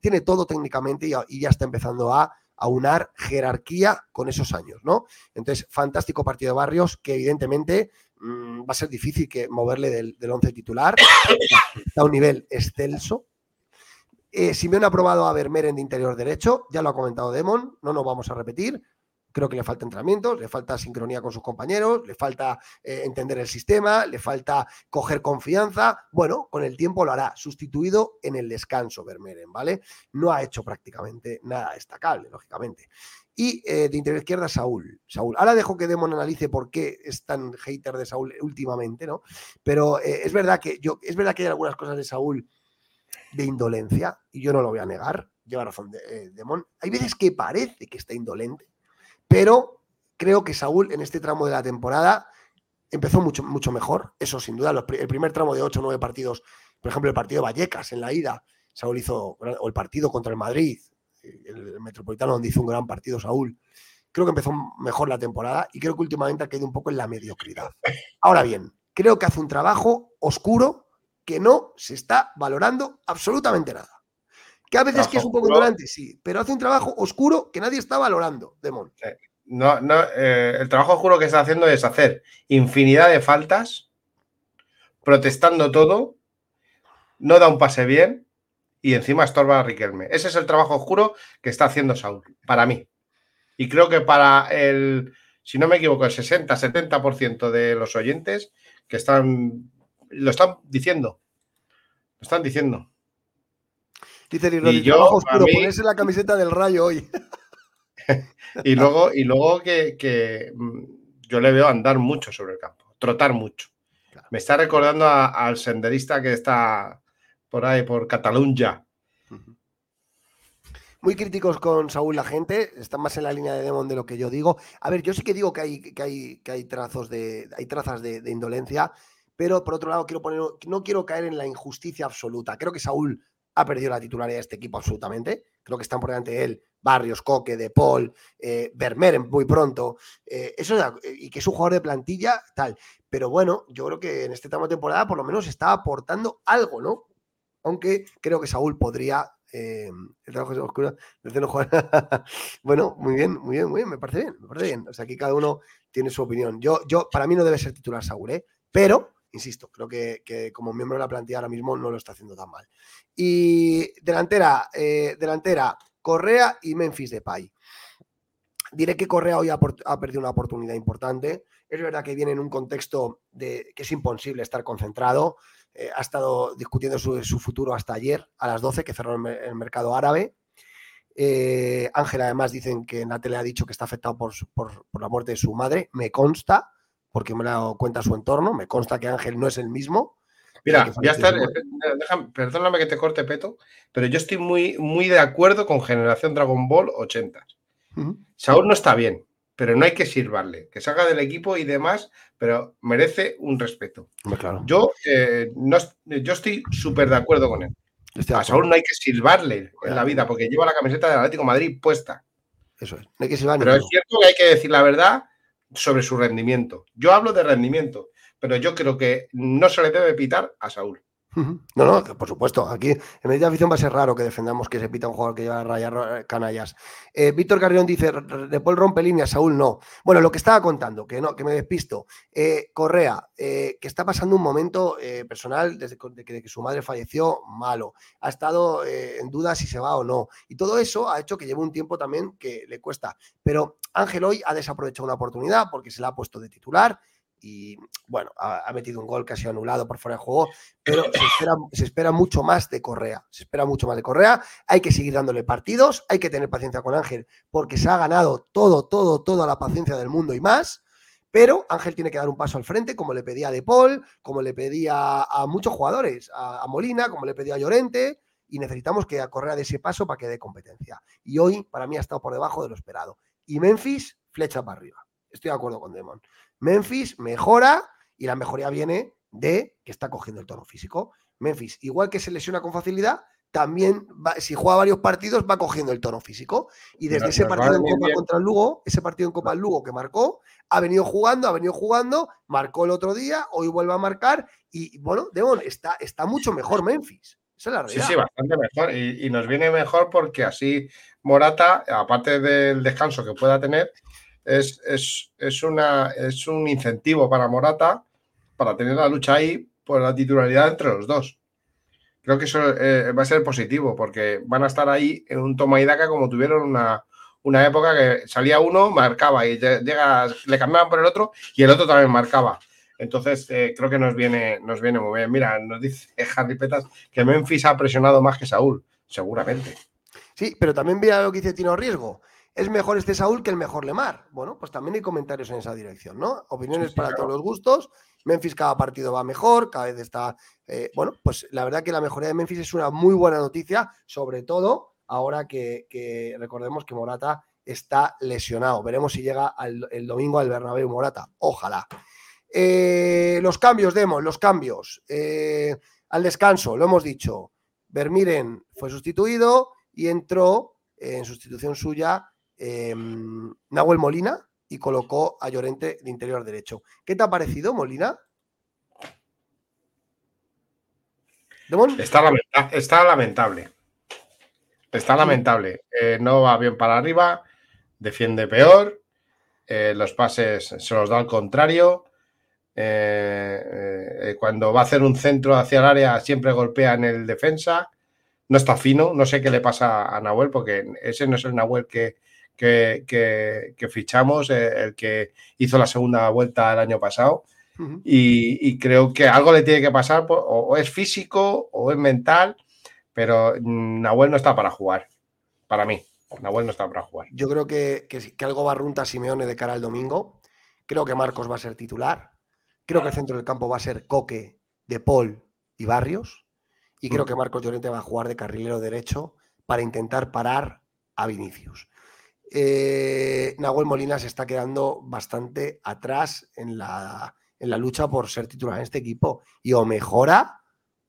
tiene todo técnicamente y, ya está empezando a aunar jerarquía con esos años, ¿no? Entonces, fantástico partido de Barrios que evidentemente mm, va a ser difícil que moverle del, del once titular, está a un nivel excelso, eh, Simeone ha probado a Vermeer en interior derecho, ya lo ha comentado Demon, no nos vamos a repetir. Creo que le falta entrenamiento, le falta sincronía con sus compañeros, le falta eh, entender el sistema, le falta coger confianza. Bueno, con el tiempo lo hará, sustituido en el descanso Vermeeren, ¿vale? No ha hecho prácticamente nada destacable, lógicamente. Y eh, de interior izquierda, Saúl. Saúl. Ahora dejo que Demon analice por qué es tan hater de Saúl últimamente, ¿no? Pero eh, es verdad que yo, es verdad que hay algunas cosas de Saúl de indolencia, y yo no lo voy a negar, lleva razón de, Demon. Hay veces que parece que está indolente, pero creo que Saúl en este tramo de la temporada empezó mucho, mucho mejor. Eso sin duda, el primer tramo de 8 o 9 partidos, por ejemplo, el partido Vallecas en la ida, Saúl hizo, o el partido contra el Madrid, el, Metropolitano donde hizo un gran partido Saúl. Creo que empezó mejor la temporada y creo que últimamente ha quedado un poco en la mediocridad. Ahora bien, creo que hace un trabajo oscuro que no se está valorando absolutamente nada. Que a veces que es un poco ignorante, sí, pero hace un trabajo oscuro que nadie está valorando, Demon. No, no, eh, el trabajo oscuro que está haciendo es hacer infinidad de faltas, protestando todo, no da un pase bien y encima estorba a Riquelme. Ese es el trabajo oscuro que está haciendo Saúl, para mí. Y creo que para el, si no me equivoco, el 60-70% de los oyentes que están, lo están diciendo. Lo están diciendo. Dice y yo, oscuro, ponerse la camiseta del rayo hoy. y luego, y luego que, mm, yo le veo andar mucho sobre el campo, trotar mucho. Me está recordando al senderista que está por ahí, por Cataluña. Muy críticos con Saúl la gente, están más en la línea de Demon de lo que yo digo. A ver, yo sí que digo que hay, que hay, que hay trazos de, hay trazas de, indolencia, pero por otro lado quiero poner, no quiero caer en la injusticia absoluta. Creo que Saúl ha perdido la titularidad de este equipo absolutamente. Creo que están por delante de él Barrios, Coque, De Paul, eh, muy pronto. Eh, eso, y que es un jugador de plantilla, tal. Pero bueno, yo creo que en este tramo de temporada por lo menos está aportando algo, ¿no? aunque creo que Saúl podría. Eh, el trabajo es oscuro. bueno, muy bien, muy bien, muy bien, me parece bien, me parece bien. O sea, aquí cada uno tiene su opinión. Yo, yo, para mí no debe ser titular Saúl, ¿eh? pero, insisto, creo que, como miembro de la plantilla ahora mismo no lo está haciendo tan mal. Y delantera, eh, delantera, Correa y Memphis Depay. Diré que Correa hoy ha, perdido una oportunidad importante. Es verdad que viene en un contexto de que es imposible estar concentrado. Eh, ha estado discutiendo su, futuro hasta ayer a las 12 que cerró el, mercado árabe. Eh, Ángel además dicen que en la tele ha dicho que está afectado por, la muerte de su madre. Me consta, porque me lo cuenta su entorno, me consta que Ángel no es el mismo. Mira, voy a estar, eh, perdóname que te corte peto, pero yo estoy muy, muy de acuerdo con Generación Dragon Ball 80. Saúl no está bien, pero no hay que sirvarle, que salga del equipo y demás, pero merece un respeto. Yo, eh, no, yo estoy súper de acuerdo con él. a Saúl no hay que sirvarle en la vida porque lleva la camiseta del Atlético Madrid puesta. Eso es, hay que Pero es cierto que hay que decir la verdad sobre su rendimiento. Yo hablo de rendimiento, pero yo creo que no se le debe pitar a Saúl. No, no, por supuesto. Aquí en medida de afición va a ser raro que defendamos que se pita un jugador que lleva rayar canallas. Eh, Víctor Carrión dice: De Paul rompe líneas, Saúl no. Bueno, lo que estaba contando, que no, que me despisto. Eh, Correa, eh, que está pasando un momento personal desde que, que, su madre falleció, malo. Ha estado en duda si se va o no. Y todo eso ha hecho que lleve un tiempo también que le cuesta. Pero Ángel hoy ha desaprovechado una oportunidad porque se la ha puesto de titular y bueno, ha, metido un gol que ha sido anulado por fuera de juego, pero se espera, mucho más de Correa, se espera mucho más de Correa, hay que seguir dándole partidos, hay que tener paciencia con Ángel, porque se ha ganado todo, todo, toda la paciencia del mundo y más, pero Ángel tiene que dar un paso al frente, como le pedía a De Paul, como le pedía a muchos jugadores, a, Molina, como le pedía a Llorente, y necesitamos que a Correa de ese paso para que dé competencia. Y hoy, para mí, ha estado por debajo de lo esperado. Y Memphis, flecha para arriba. Estoy de acuerdo con Demon. Memphis mejora y la mejoría viene de que está cogiendo el tono físico. Memphis, igual que se lesiona con facilidad, también si juega varios partidos va cogiendo el tono físico. Y desde ese partido en Copa contra el Lugo, ese partido en Copa del Lugo que marcó, ha venido jugando, ha venido jugando, marcó el otro día, hoy vuelve a marcar y bueno, Demon, está, está mucho mejor Memphis. Esa es la realidad. Sí, sí, bastante mejor. Y, y, nos viene mejor porque así Morata, aparte del descanso que pueda tener, es, una, es un incentivo para Morata para tener la lucha ahí por la titularidad entre los dos. Creo que eso eh, va a ser positivo porque van a estar ahí en un toma y daca como tuvieron una, una época que salía uno, marcaba y llega, le cambiaban por el otro y el otro también marcaba. Entonces, eh, creo que nos viene, nos viene muy bien. Mira, nos dice Harry Petas que Memphis ha presionado más que Saúl, seguramente. Sí, pero también mira lo que dice Tino Riesgo es mejor este Saúl que el mejor Lemar. Bueno, pues también hay comentarios en esa dirección, ¿no? Opiniones para todos los gustos. Memphis cada partido va mejor, cada vez está... Eh, bueno, pues la verdad que la mejoría de Memphis es una muy buena noticia, sobre todo ahora que, recordemos que Morata está lesionado. Veremos si llega el domingo al Bernabéu Morata. Ojalá. Eh, los cambios, Demos, los cambios. Eh, al descanso, lo hemos dicho. Vermiren fue sustituido y entró en sustitución suya em, Nahuel Molina y colocó a Llorente de interior derecho. ¿Qué te ha parecido, Molina? Está, lamentable. Está lamentable. Eh, no va bien para arriba, defiende peor, los pases se los da al contrario. Eh, eh, cuando va a hacer un centro hacia el área siempre golpea en el defensa. No está fino, no sé qué le pasa a Nahuel, porque ese no es el Nahuel que, que, fichamos, eh, el que hizo la segunda vuelta el año pasado. y, creo que algo le tiene que pasar, o, es físico o es mental, pero Nahuel no está para jugar, para mí. Nahuel no está para jugar. Yo creo que, que, algo va a Simeone de cara al domingo. Creo que Marcos va a ser titular. Creo que el centro del campo va a ser Coque, De Paul y Barrios. Y creo que Marcos Llorente va a jugar de carrilero derecho para intentar parar a Vinicius. Eh, Nahuel Molina se está quedando bastante atrás en la, en la lucha por ser titular en este equipo. Y o mejora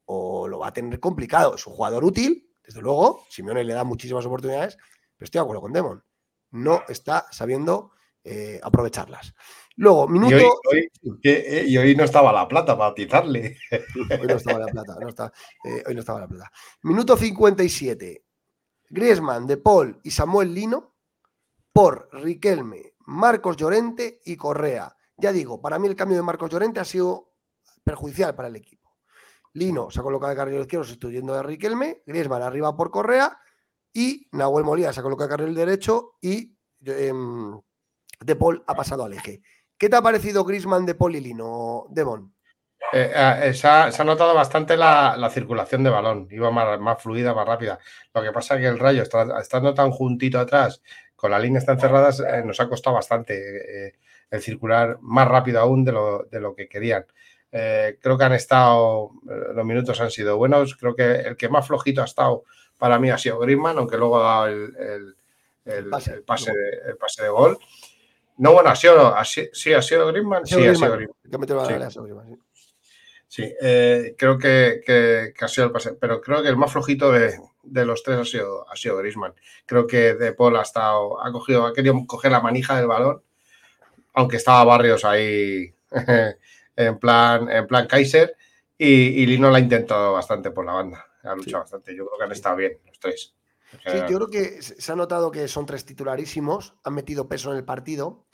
o lo va a tener complicado. Es un jugador útil, desde luego. Simeone le da muchísimas oportunidades, pero estoy de acuerdo con Demon. No está sabiendo eh, aprovecharlas. Luego, minuto. Eh, y hoy, no estaba la plata para tizarle. hoy no estaba la plata, eh, hoy no estaba la plata. Minuto 57. Griezmann, De Paul y Samuel Lino por Riquelme, Marcos Llorente y Correa. Ya digo, para mí el cambio de Marcos Llorente ha sido perjudicial para el equipo. Lino se ha colocado de carril izquierdo sustituyendo a Riquelme, Griezmann arriba por Correa y Nahuel Molina se ha colocado de carril derecho y em, De Paul ha pasado al eje. ¿Qué te ha parecido Grisman de Polilino, Demon? Eh, eh, se, ha, notado bastante la, circulación de balón, iba más, fluida, más rápida. Lo que pasa es que el rayo, estando tan juntito atrás, con las líneas tan cerradas, eh, nos ha costado bastante el circular más rápido aún de lo, que querían. creo que han estado, los minutos han sido buenos. Creo que el que más flojito ha estado para mí ha sido Grisman, aunque luego ha dado el, pase, el pase de gol. No, bueno, ha sido, sí, ha sido Griezmann. Sí, ha sido Griezmann. Sí, eh, creo que, ha sido el pase, pero creo que el más flojito de, los tres ha sido, ha sido Griezmann. Creo que De Paul ha estado, ha cogido, ha querido coger la manija del balón, aunque estaba Barrios ahí en plan, en plan Kaiser, y, Lino la ha intentado bastante por la banda. Ha luchado bastante. Yo creo que han estado bien los tres. Sí, yo creo que se ha notado que son tres titularísimos, han metido peso en el partido.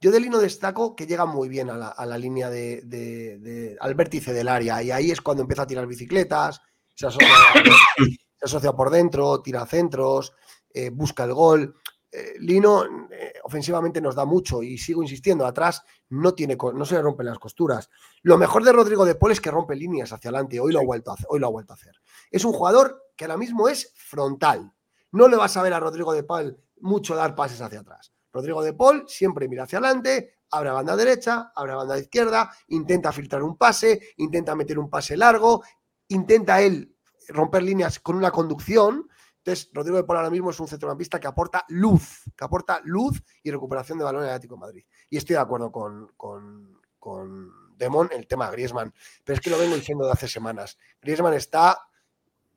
Yo de Lino destaco que llega muy bien a la, línea de, al vértice del área y ahí es cuando empieza a tirar bicicletas, se asocia, por dentro, tira centros, eh, busca el gol. Eh, Lino eh, ofensivamente nos da mucho y sigo insistiendo, atrás no, tiene, no se le rompen las costuras. Lo mejor de Rodrigo de Paul es que rompe líneas hacia adelante, hoy lo, ha vuelto a hacer, hoy lo ha vuelto a hacer. Es un jugador que ahora mismo es frontal. No le vas a ver a Rodrigo de Paul mucho dar pases hacia atrás. Rodrigo de Paul siempre mira hacia adelante, abre a banda derecha, abre a banda izquierda, intenta filtrar un pase, intenta meter un pase largo, intenta él romper líneas con una conducción. Entonces, Rodrigo de Paul ahora mismo es un centrocampista que aporta luz, que aporta luz y recuperación de balón en el Atlético Madrid. Y estoy de acuerdo con, con, con Demon en el tema Griezmann, pero es que lo vengo diciendo de hace semanas. Griezmann está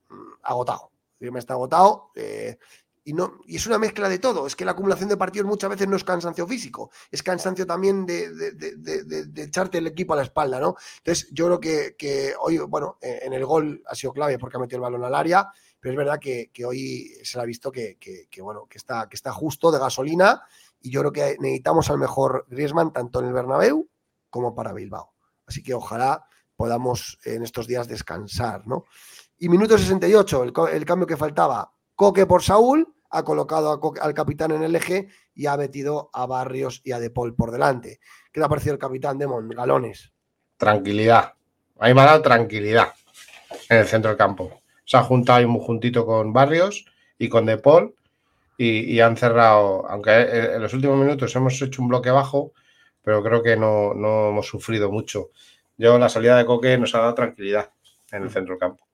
mm, agotado. Griezmann está agotado. Eh, y, no, y es una mezcla de todo. Es que la acumulación de partidos muchas veces no es cansancio físico, es cansancio también de, de, echarte el equipo a la espalda, ¿no? Entonces, yo creo que, que, hoy, bueno, eh, en el gol ha sido clave porque ha metido el balón al área, pero es verdad que, hoy se le ha visto que, bueno, que está, que está justo de gasolina y yo creo que necesitamos al mejor Griezmann tanto en el Bernabéu como para Bilbao. Así que ojalá podamos en estos días descansar, ¿no? Y minuto 68, el, el cambio que faltaba, Coque por Saúl, ha colocado al capitán en el eje y ha metido a Barrios y a De Paul por delante. ¿Qué te ha parecido el capitán Demon? Galones. Tranquilidad. Ahí me ha dado tranquilidad en el centro del campo. Se ha juntado ahí muy juntito con Barrios y con De Paul y, han cerrado, aunque en los últimos minutos hemos hecho un bloque bajo, pero creo que no, hemos sufrido mucho. Yo la salida de Coque nos ha dado tranquilidad en el centro del campo.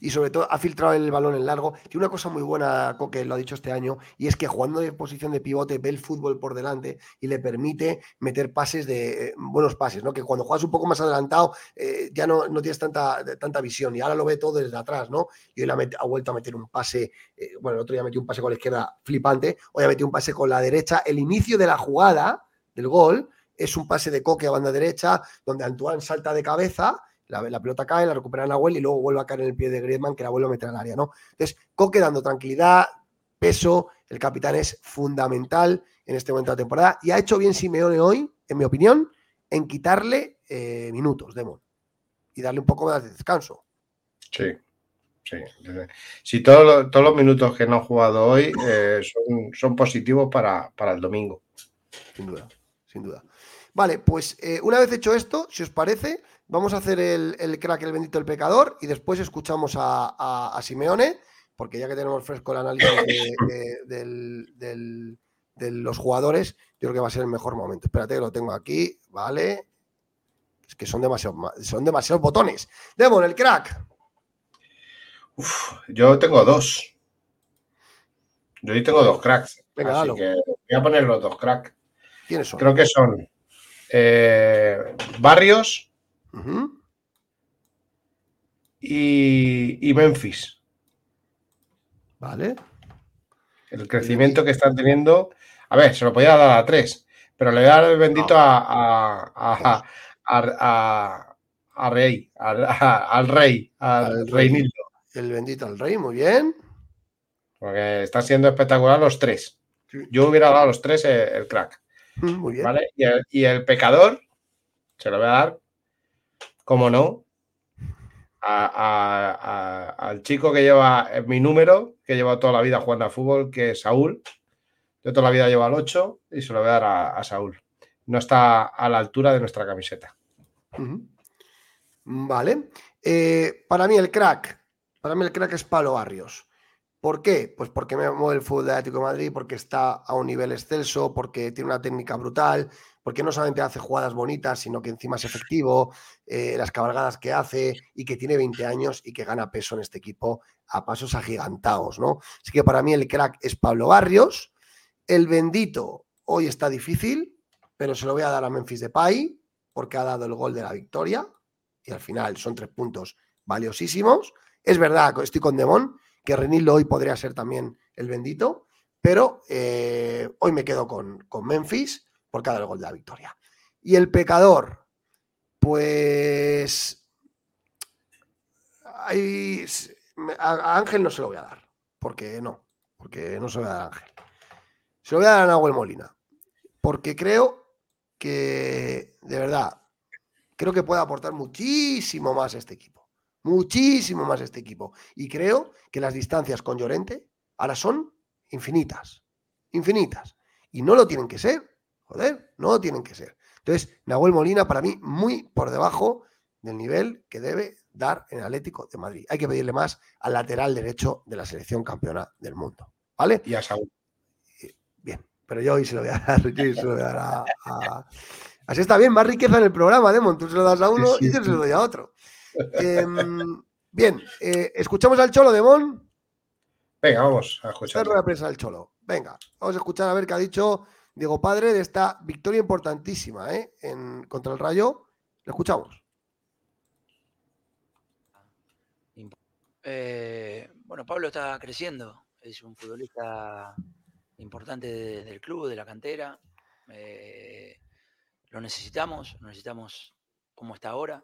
Y sobre todo ha filtrado el balón en largo. Tiene una cosa muy buena, que lo ha dicho este año, y es que jugando de posición de pivote ve el fútbol por delante y le permite meter pases de eh, buenos pases, ¿no? Que cuando juegas un poco más adelantado eh, ya no, no, tienes tanta, tanta visión y ahora lo ve todo desde atrás, ¿no? Y hoy ha, ha vuelto a meter un pase, eh, bueno, el otro día metió un pase con la izquierda flipante, hoy ha metido un pase con la derecha. El inicio de la jugada del gol es un pase de Coque a banda derecha, donde Antoine salta de cabeza la, pelota cae, la recupera Nahuel y luego vuelve a caer en el pie de Griezmann que la vuelve a meter al área, ¿no? Entonces, Coque dando tranquilidad, peso, el capitán es fundamental en este momento de la temporada y ha hecho bien Simeone hoy, en mi opinión, en quitarle eh, minutos, Demon, y darle un poco más de descanso. Sí, sí. Si todos los minutos que no han jugado hoy eh, son, positivos para, el domingo. Sin duda, sin duda. Vale, pues eh, una vez hecho esto, si os parece, Vamos a hacer el, crack, el bendito el pecador, y después escuchamos a, Simeone, porque ya que tenemos fresco el análisis de, los jugadores, yo creo que va a ser el mejor momento. Espérate que lo tengo aquí, ¿vale? Es que son demasiados, son demasiados botones. Demon, el crack. yo tengo dos. Yo tengo dos cracks. Venga, así que voy a poner los dos cracks. ¿Quiénes son? Creo que son eh, Barrios y, Memphis. Vale. El crecimiento que están teniendo. A ver, se lo podía dar a tres, pero le voy a dar el bendito a, a, Rey, al, Rey, al, Rey El bendito al Rey, muy bien. Porque están siendo espectacular los tres. Yo hubiera dado a los tres el, crack. Muy bien. Y, el, y el pecador, se lo voy a dar como no, al chico que lleva mi número, que lleva toda la vida jugando a fútbol, que es Saúl. Yo toda la vida llevo al 8 y se lo voy a dar a, Saúl. No está a la altura de nuestra camiseta. Vale. Eh, para mí el crack, para mí el crack es Palo Barrios. ¿Por qué? Pues porque me mueve el fútbol de Atlético de Madrid, porque está a un nivel excelso, porque tiene una técnica brutal, porque no solamente hace jugadas bonitas, sino que encima es efectivo, eh, las cabalgadas que hace y que tiene 20 años y que gana peso en este equipo a pasos agigantados, ¿no? Así que para mí el crack es Pablo Barrios. El bendito hoy está difícil, pero se lo voy a dar a Memphis Depay porque ha dado el gol de la victoria y al final son tres puntos valiosísimos. Es verdad, estoy con Demón, que Renildo hoy podría ser también el bendito, pero eh, hoy me quedo con, con Memphis por cada gol de la victoria. Y el pecador, pues a Ángel no se lo voy a dar, porque no, porque no se lo voy a dar a Ángel. Se lo voy a dar a Nahuel Molina, porque creo que, de verdad, creo que puede aportar muchísimo más a este equipo, muchísimo más este equipo. Y creo que las distancias con Llorente ahora son infinitas, infinitas. Y no lo tienen que ser, Joder, no tienen que ser. Entonces, Nahuel Molina, para mí, muy por debajo del nivel que debe dar en Atlético de Madrid. Hay que pedirle más al lateral derecho de la selección campeona del mundo. ¿Vale? Y a Saúl. Bien, pero yo hoy se lo voy a dar, se lo voy a, dar a, Así está bien, más riqueza en el programa, Demon. Tú se lo das a uno y yo se lo doy a otro. Em, bien, eh, ¿escuchamos al Cholo, Demon? Venga, vamos a escuchar. la prensa del Cholo. Venga, vamos a escuchar a ver qué ha dicho Diego Padre de esta victoria importantísima ¿eh? en, contra el Rayo. Lo escuchamos. Eh, bueno, Pablo está creciendo, es un futbolista importante del club, de la cantera. Eh, lo necesitamos, lo necesitamos como está ahora.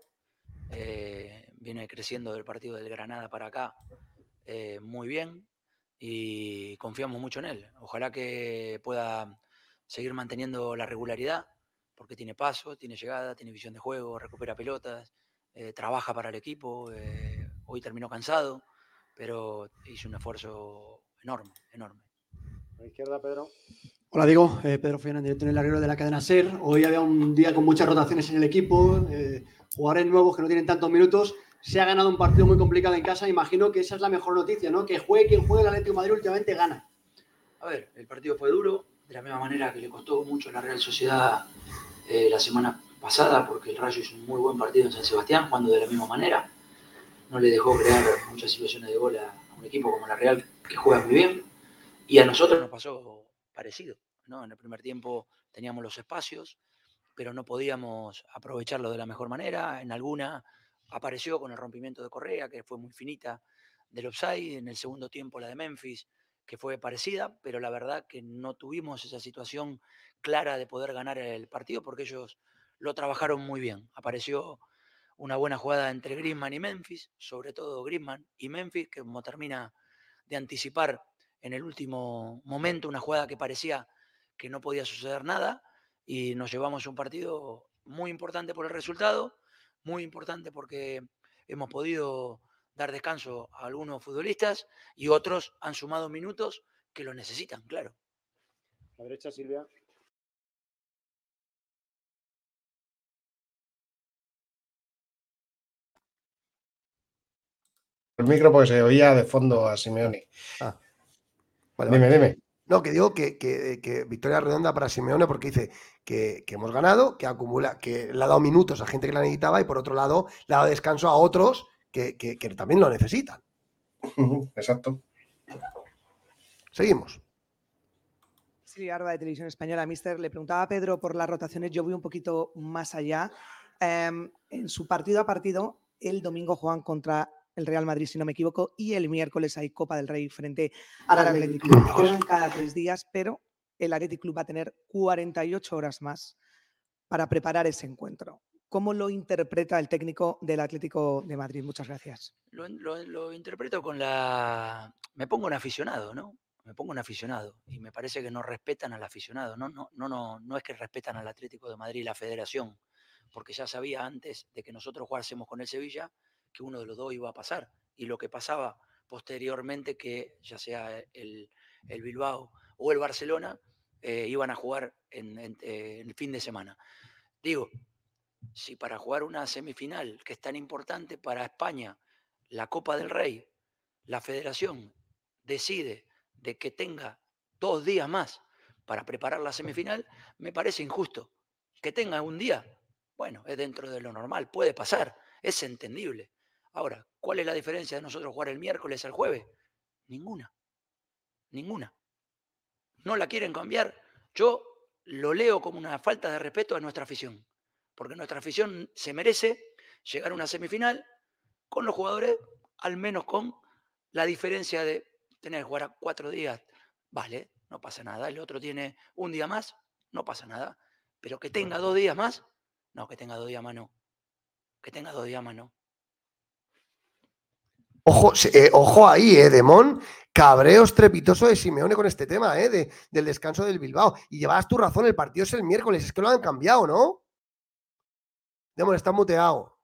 Viene creciendo del partido del Granada para acá muy bien y confiamos mucho en él. Ojalá que pueda seguir manteniendo la regularidad, porque tiene paso, tiene llegada, tiene visión de juego, recupera pelotas, eh, trabaja para el equipo. Eh, hoy terminó cansado, pero hizo un esfuerzo enorme, enorme. A la izquierda, Pedro. Hola, digo, eh, Pedro Fernández, director en el agrero de la cadena SER. Hoy había un día con muchas rotaciones en el equipo, jugadores nuevos que no tienen tantos minutos. Se ha ganado un partido muy complicado en casa. Imagino que esa es la mejor noticia, ¿no? Que juegue quien juegue el Atlético Madrid últimamente gana. A ver, el partido fue duro, de la misma manera que le costó mucho a la Real Sociedad eh, la semana pasada, porque el Rayo hizo un muy buen partido en San Sebastián, jugando de la misma manera. no le dejó crear muchas situaciones de gol a un equipo como la Real que juega muy bien. Y a nosotros nos pasó parecido. ¿no? En el primer tiempo teníamos los espacios, pero no podíamos aprovecharlo de la mejor manera. En alguna apareció con el rompimiento de Correa, que fue muy finita del offside. En el segundo tiempo la de Memphis, que fue parecida, pero la verdad que no tuvimos esa situación clara de poder ganar el partido porque ellos lo trabajaron muy bien. Apareció una buena jugada entre Griezmann y Memphis, sobre todo Griezmann y Memphis, que como termina de anticipar en el último momento una jugada que parecía que no podía suceder nada y nos llevamos un partido muy importante por el resultado, muy importante porque hemos podido dar descanso a algunos futbolistas y otros han sumado minutos que lo necesitan, claro. La derecha, Silvia. El micro porque se oía de fondo a Simeone. Ah. Dime, dime. No, que digo que, victoria redonda para Simeone porque dice que, hemos ganado, que acumula, que le ha dado minutos a gente que la necesitaba y por otro lado le ha dado descanso a otros que, también lo necesitan. Exacto. Seguimos. Sí, Arda de Televisión Española, Mister, le preguntaba a Pedro por las rotaciones, yo voy un poquito más allá. Em, en su partido a partido, el domingo juegan contra el Real Madrid, si no me equivoco, y el miércoles hay Copa del Rey frente al Atlético Club. Juegan cada tres días, pero el Atlético Club va a tener 48 horas más para preparar ese encuentro. ¿Cómo lo interpreta el técnico del Atlético de Madrid? Muchas gracias. Lo, interpreto con la... Me pongo un aficionado, ¿no? Me pongo un aficionado y me parece que no respetan al aficionado. No, no, no, no, no es que respetan al Atlético de Madrid y la federación, porque ya sabía antes de que nosotros jugásemos con el Sevilla que uno de los dos iba a pasar. Y lo que pasaba posteriormente, que ya sea el, Bilbao o el Barcelona, eh, iban a jugar en, eh, en, el fin de semana. Digo, si para jugar una semifinal que es tan importante para España, la Copa del Rey, la federación decide de que tenga dos días más para preparar la semifinal, me parece injusto. Que tenga un día, bueno, es dentro de lo normal, puede pasar, es entendible. Ahora, ¿cuál es la diferencia de nosotros jugar el miércoles al jueves? Ninguna. Ninguna. No la quieren cambiar. Yo lo leo como una falta de respeto a nuestra afición. Porque nuestra afición se merece llegar a una semifinal con los jugadores, al menos con la diferencia de tener que jugar a cuatro días. Vale, no pasa nada. El otro tiene un día más, no pasa nada. Pero que tenga dos días más, no, que tenga dos días más no. Que tenga dos días más no. Ojo, eh, ojo ahí, eh, Demón. Cabreo estrepitoso de Simeone con este tema, eh, de, del descanso del Bilbao. Y llevabas tu razón, el partido es el miércoles, es que lo han cambiado, ¿no? Demón, está muteado.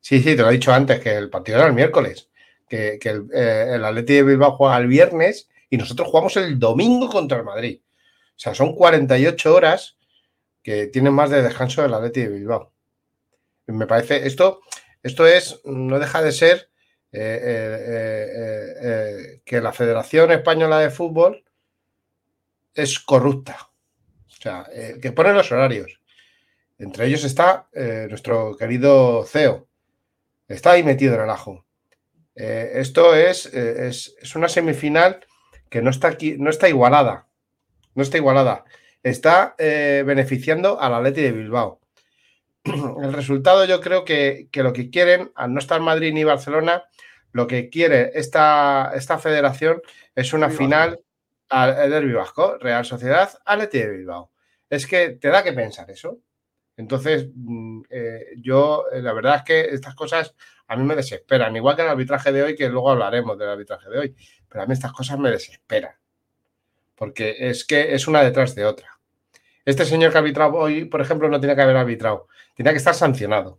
Sí, sí, te lo he dicho antes, que el partido era el miércoles. Que, el, eh, Atleti de Bilbao juega el viernes y nosotros jugamos el domingo contra el Madrid. O sea, son 48 horas que tienen más de descanso del Atleti de Bilbao. Me parece, esto, esto es, no deja de ser eh, eh, eh, que la Federación Española de Fútbol es corrupta. O sea, que pone los horarios. Entre ellos está nuestro querido CEO. Está ahí metido en el ajo. esto es, es, una semifinal que no está, aquí, no está igualada. No está igualada. Está beneficiando al Atleti de Bilbao. el resultado yo creo que, lo que quieren, al no estar Madrid ni Barcelona, lo que quiere esta, esta federación es una final al Derby Vasco, Real Sociedad, Atleti de Bilbao. Es que te da que pensar eso. Entonces, mm, eh, yo, eh, la verdad es que estas cosas a mí me desesperan, igual que el arbitraje de hoy, que luego hablaremos del arbitraje de hoy, pero a mí estas cosas me desesperan, porque es que es una detrás de otra. Este señor que ha arbitrado hoy, por ejemplo, no tiene que haber arbitrado. Tiene que estar sancionado.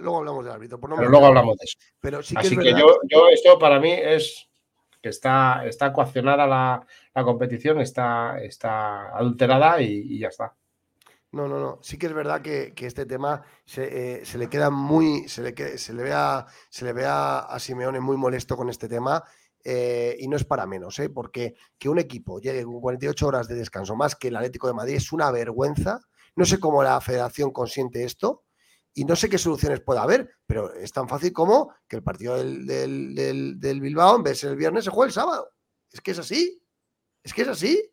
Luego hablamos del árbitro. Pero luego hablamos de eso. Pero sí que Así que yo, yo, esto para mí es que está, está coaccionada la, competición, está, está adulterada y, ya está. No, no, no. Sí que es verdad que, este tema se, eh, le queda muy. Se le, se le ve, a, se le ve a Simeone muy molesto con este tema eh, y no es para menos, ¿eh? porque que un equipo llegue con 48 horas de descanso más que el Atlético de Madrid es una vergüenza. No sé cómo la federación consiente esto y no sé qué soluciones puede haber, pero es tan fácil como que el partido del, del, Bilbao, en vez de ser el viernes, se juegue el sábado. Es que es así. Es que es así.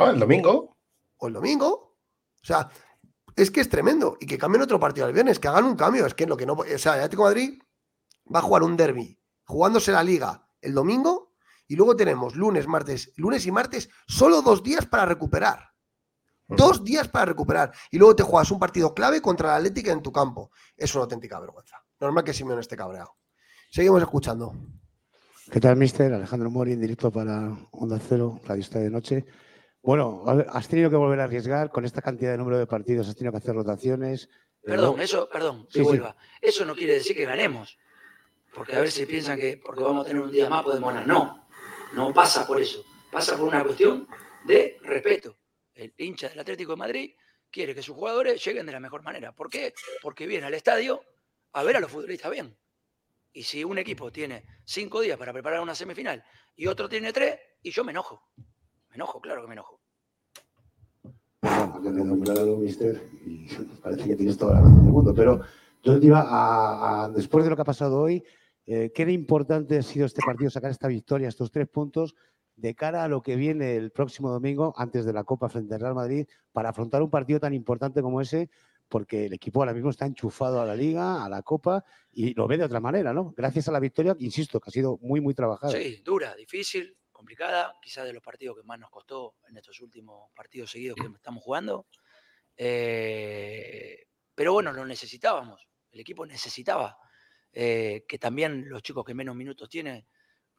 O el domingo. O el domingo. O sea, es que es tremendo. Y que cambien otro partido el viernes, que hagan un cambio. Es que lo que no. O sea, el Atlético Madrid va a jugar un derby, jugándose la liga el domingo, y luego tenemos lunes, martes, lunes y martes, solo dos días para recuperar. Dos días para recuperar. Y luego te juegas un partido clave contra la Atlética en tu campo. Es una auténtica vergüenza. Normal que Simeone esté cabreado. Seguimos escuchando. ¿Qué tal, mister? Alejandro Mori, en directo para Onda Cero, Radio Estadio de Noche. Bueno, has tenido que volver a arriesgar con esta cantidad de número de partidos, has tenido que hacer rotaciones. Perdón, eso, perdón, se vuelva. Eso no quiere decir que ganemos. Porque a ver si piensan que porque vamos a tener un día más podemos ganar. No, no pasa por eso. Pasa por una cuestión de respeto el hincha del Atlético de Madrid quiere que sus jugadores lleguen de la mejor manera. ¿Por qué? Porque viene al estadio a ver a los futbolistas bien. Y si un equipo tiene cinco días para preparar una semifinal y otro tiene tres, y yo me enojo. Me enojo, claro que me enojo. Bueno, mister, y parece que tienes toda la razón del mundo, pero yo te iba a, después de lo que ha pasado hoy, eh, ¿qué de importante ha sido este partido, sacar esta victoria, estos tres puntos, de cara a lo que viene el próximo domingo, antes de la Copa frente al Real Madrid, para afrontar un partido tan importante como ese, porque el equipo ahora mismo está enchufado a la Liga, a la Copa, y lo ve de otra manera, ¿no? Gracias a la victoria, insisto, que ha sido muy, muy trabajada. Sí, dura, difícil, complicada, quizás de los partidos que más nos costó en estos últimos partidos seguidos que estamos jugando. Eh, pero bueno, lo necesitábamos, el equipo necesitaba eh, que también los chicos que menos minutos tienen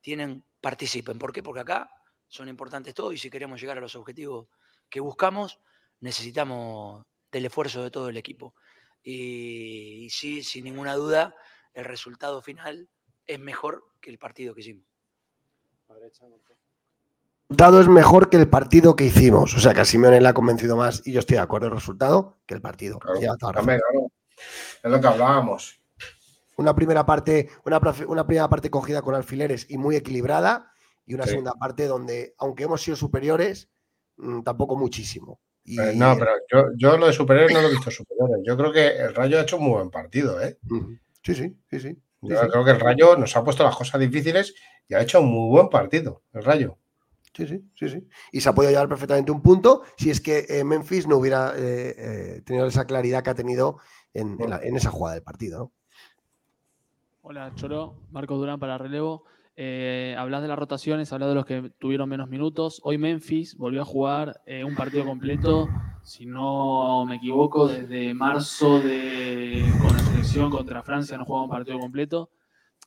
tienen, participen. ¿Por qué? Porque acá son importantes todos y si queremos llegar a los objetivos que buscamos, necesitamos del esfuerzo de todo el equipo. Y, sí, sin ninguna duda, el resultado final es mejor que el partido que hicimos. El resultado es mejor que el partido que hicimos. O sea, que a Simeone le ha convencido más y yo estoy de acuerdo el resultado que el partido. es lo que hablábamos una primera parte, una, una, primera parte cogida con alfileres y muy equilibrada, y una segunda parte donde, aunque hemos sido superiores, mm, tampoco muchísimo. Eh, no, pero yo, yo, lo de superiores no lo he visto superiores. Yo creo que el Rayo ha hecho un muy buen partido, ¿eh? Sí, sí, sí, sí. Yo creo que el Rayo nos ha puesto las cosas difíciles y ha hecho un muy buen partido, el Rayo. Sí, sí, sí, sí. Y se ha podido llevar perfectamente un punto si es que eh, Memphis no hubiera eh, tenido esa claridad que ha tenido en, en esa jugada del partido, ¿no? Hola, Choro. Marco Durán para relevo. Eh, hablas de las rotaciones, hablas de los que tuvieron menos minutos. Hoy Memphis volvió a jugar eh, un partido completo, si no me equivoco, desde marzo de, con la selección contra Francia no jugaba un partido completo.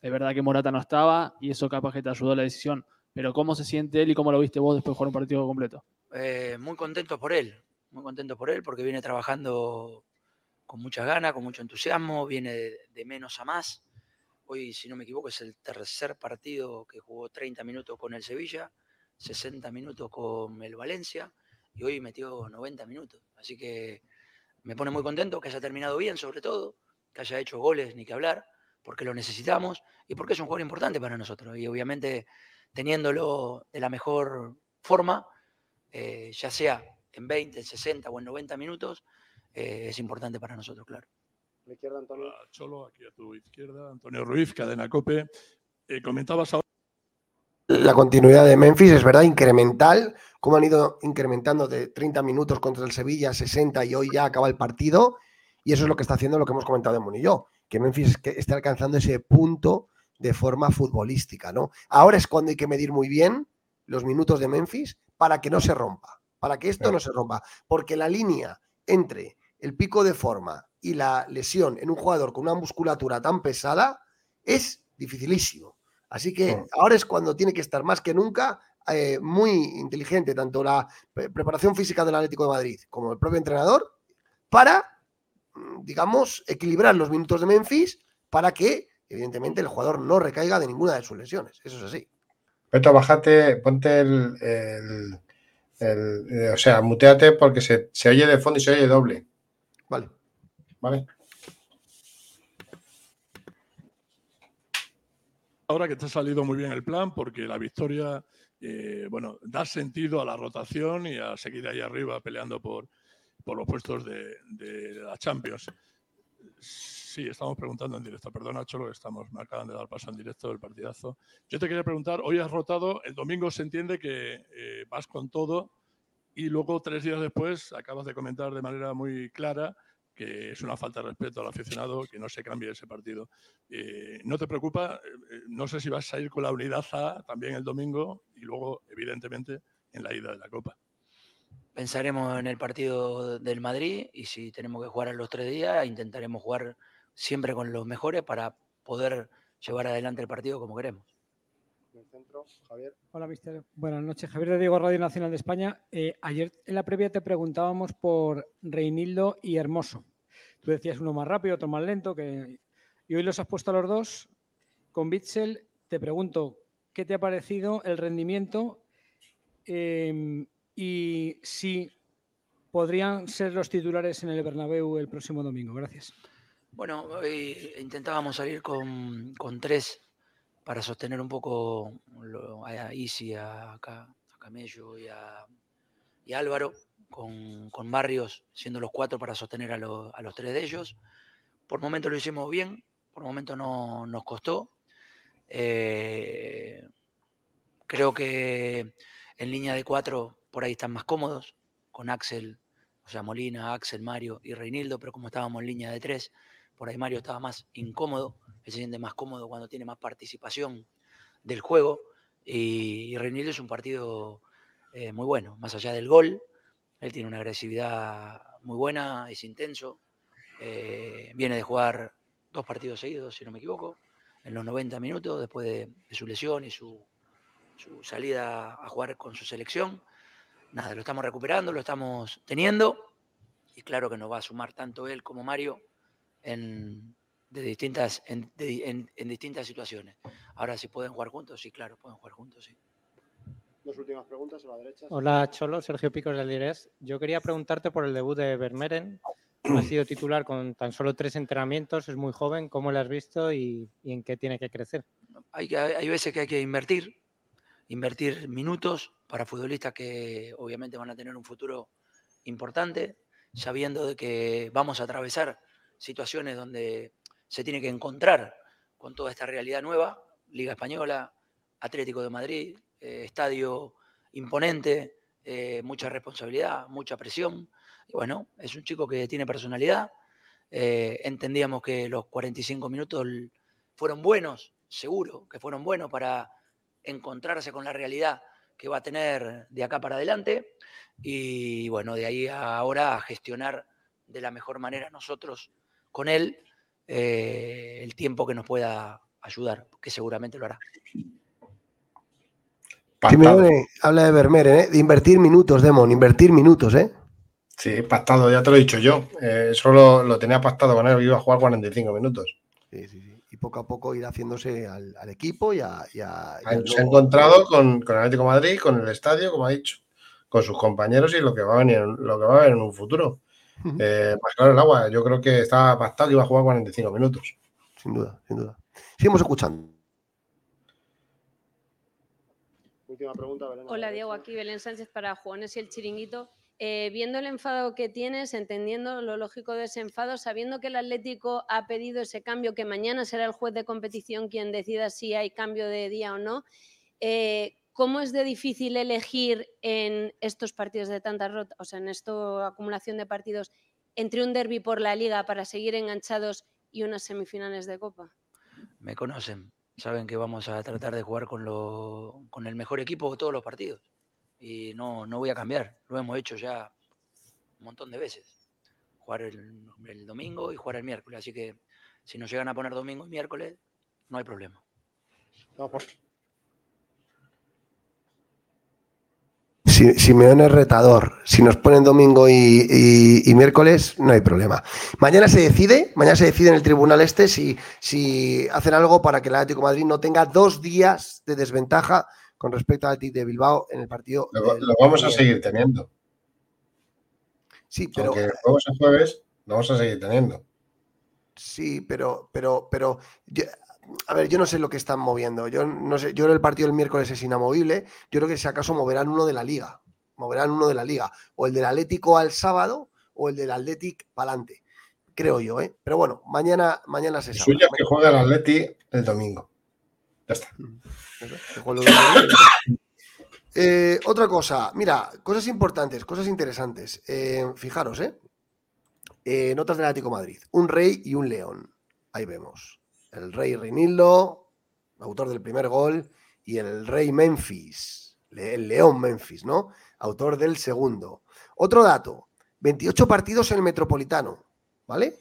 Es verdad que Morata no estaba y eso capaz que te ayudó a la decisión. Pero ¿cómo se siente él y cómo lo viste vos después de jugar un partido completo? Eh, muy contento por él, muy contento por él porque viene trabajando con muchas ganas, con mucho entusiasmo, viene de menos a más Hoy, si no me equivoco, es el tercer partido que jugó 30 minutos con el Sevilla, 60 minutos con el Valencia y hoy metió 90 minutos. Así que me pone muy contento que haya terminado bien, sobre todo, que haya hecho goles, ni que hablar, porque lo necesitamos y porque es un jugador importante para nosotros. Y obviamente teniéndolo de la mejor forma, eh, ya sea en 20, en 60 o en 90 minutos, eh, es importante para nosotros, claro izquierda, Antonio. Cholo, aquí a tu izquierda, Antonio Ruiz, Cadena Cope. Eh, comentabas ahora. La continuidad de Memphis es verdad, incremental, como han ido incrementando de 30 minutos contra el Sevilla, 60 y hoy ya acaba el partido. Y eso es lo que está haciendo lo que hemos comentado de yo, que Memphis está alcanzando ese punto de forma futbolística, ¿no? Ahora es cuando hay que medir muy bien los minutos de Memphis para que no se rompa, para que esto no se rompa, porque la línea entre el pico de forma y la lesión en un jugador con una musculatura tan pesada es dificilísimo. Así que ahora es cuando tiene que estar más que nunca eh, muy inteligente, tanto la preparación física del Atlético de Madrid como el propio entrenador, para, mm, digamos, equilibrar los minutos de Memphis para que, evidentemente, el jugador no recaiga de ninguna de sus lesiones. Eso es así. Peto, bájate, ponte el, eh, o sea, muteate porque se, se oye de fondo y se oye doble. Ahora que te ha salido muy bien el plan, porque la victoria, eh, bueno, da sentido a la rotación y a seguir ahí arriba peleando por, por los puestos de, la Champions. Sí, estamos preguntando en directo. Perdona, Cholo, estamos, me acaban de dar paso en directo del partidazo. Yo te quería preguntar, hoy has rotado, el domingo se entiende que eh, vas con todo y luego tres días después acabas de comentar de manera muy clara que es una falta de respeto al aficionado que no se cambie ese partido. Eh, ¿No te preocupa? Eh, no sé si vas a ir con la unidad A también el domingo y luego, evidentemente, en la ida de la Copa. Pensaremos en el partido del Madrid y si tenemos que jugar a los tres días, intentaremos jugar siempre con los mejores para poder llevar adelante el partido como queremos. centro, Javier. Hola, mister. Buenas noches. Javier de Diego, Radio Nacional de España. Eh, ayer en la previa te preguntábamos por Reinildo y Hermoso. Tú decías uno más rápido, otro más lento. Que... Y hoy los has puesto a los dos. Con Bitzel te pregunto, ¿qué te ha parecido el rendimiento? Em, y si podrían ser los titulares en el Bernabéu el próximo domingo. Gracias. Bueno, hoy intentábamos salir con, tres para sostener un poco a Isi, a, Camello y a, Álvaro, con, Barrios siendo los cuatro para sostener a, los tres de ellos. Por momento lo hicimos bien, por momento no nos costó. Eh, creo que en línea de cuatro por ahí están más cómodos, con Axel, o sea, Molina, Axel, Mario y Reinildo, pero como estábamos en línea de tres, por ahí Mario estaba más incómodo, él se siente más cómodo cuando tiene más participación del juego, y, Reinildo es un partido eh, muy bueno, más allá del gol, él tiene una agresividad muy buena, es intenso, eh, viene de jugar dos partidos seguidos, si no me equivoco, en los 90 minutos, después de, de su lesión y su, su salida a jugar con su selección nada, lo estamos recuperando, lo estamos teniendo. Y claro que nos va a sumar tanto él como Mario en, de distintas, en, distintas situaciones. Ahora, si pueden jugar juntos, sí, claro, pueden jugar juntos, sí. Dos últimas preguntas a la derecha. Hola, Cholo, Sergio Picos del Lires. Yo quería preguntarte por el debut de Vermeeren. Ha sido titular con tan solo tres entrenamientos, es muy joven. ¿Cómo lo has visto y, en qué tiene que crecer? Hay, hay veces que hay que invertir, invertir minutos para futbolistas que obviamente van a tener un futuro importante, sabiendo de que vamos a atravesar situaciones donde se tiene que encontrar con toda esta realidad nueva, Liga Española, Atlético de Madrid, eh, estadio imponente, eh, mucha responsabilidad, mucha presión. Y bueno, es un chico que tiene personalidad. Eh, entendíamos que los 45 minutos fueron buenos, seguro que fueron buenos para encontrarse con la realidad que va a tener de acá para adelante y bueno, de ahí ahora a gestionar de la mejor manera nosotros con él eh, el tiempo que nos pueda ayudar, que seguramente lo hará. habla de Vermeer, ¿eh? de invertir minutos, Demon, invertir minutos, ¿eh? Sí, pactado, ya te lo he dicho yo. Eh, solo lo tenía pactado con él, iba a jugar 45 minutos. Sí, sí, sí poco a poco ir haciéndose al, equipo y a... se ha encontrado con, con, el Atlético Madrid, con el estadio, como ha dicho, con sus compañeros y lo que va a venir, lo que va a haber en un futuro. Eh, más claro el agua, yo creo que estaba pactado que iba a jugar 45 minutos. Sin duda, sin duda. Seguimos escuchando. Última pregunta, Hola Diego, aquí Belén Sánchez para Juanes y el Chiringuito. Eh, viendo el enfado que tienes, entendiendo lo lógico de ese enfado, sabiendo que el Atlético ha pedido ese cambio, que mañana será el juez de competición quien decida si hay cambio de día o no, eh, ¿cómo es de difícil elegir en estos partidos de tanta rota, o sea, en esta acumulación de partidos, entre un derby por la liga para seguir enganchados y unas semifinales de Copa? Me conocen, saben que vamos a tratar de jugar con, con el mejor equipo de todos los partidos y no, no voy a cambiar. Lo hemos hecho ya un montón de veces. Jugar el, domingo y jugar el miércoles. Así que si nos llegan a poner domingo y miércoles, no hay problema. Si, Simeone es retador. Si nos ponen domingo y, miércoles, no hay problema. Mañana se decide, mañana se decide en el Tribunal Este si, si hacen algo para que el Atlético de Madrid no tenga dos días de desventaja con respecto al TIC de Bilbao en el partido. Lo, vamos a seguir teniendo. Sí, pero. Porque juegos el jueves lo vamos a seguir teniendo. Sí, pero, pero, pero. A ver, yo no sé lo que están moviendo. Yo no sé, yo el partido del miércoles es inamovible. Yo creo que si acaso moverán uno de la liga. Moverán uno de la liga. O el del Atlético al sábado o el del Atlético para adelante. creo yo, ¿eh? Pero bueno, mañana, mañana se sabe. suyo es que juega el Atleti el domingo. Ya está. Domingo. Eh, otra cosa, mira, cosas importantes, cosas interesantes. Eh, fijaros, ¿eh? Eh, Notas del Atlético Madrid. Un rey y un león. Ahí vemos. El rey Reinildo, autor del primer gol, y el rey Memphis, el león Memphis, ¿no? Autor del segundo. Otro dato, 28 partidos en el Metropolitano, ¿vale?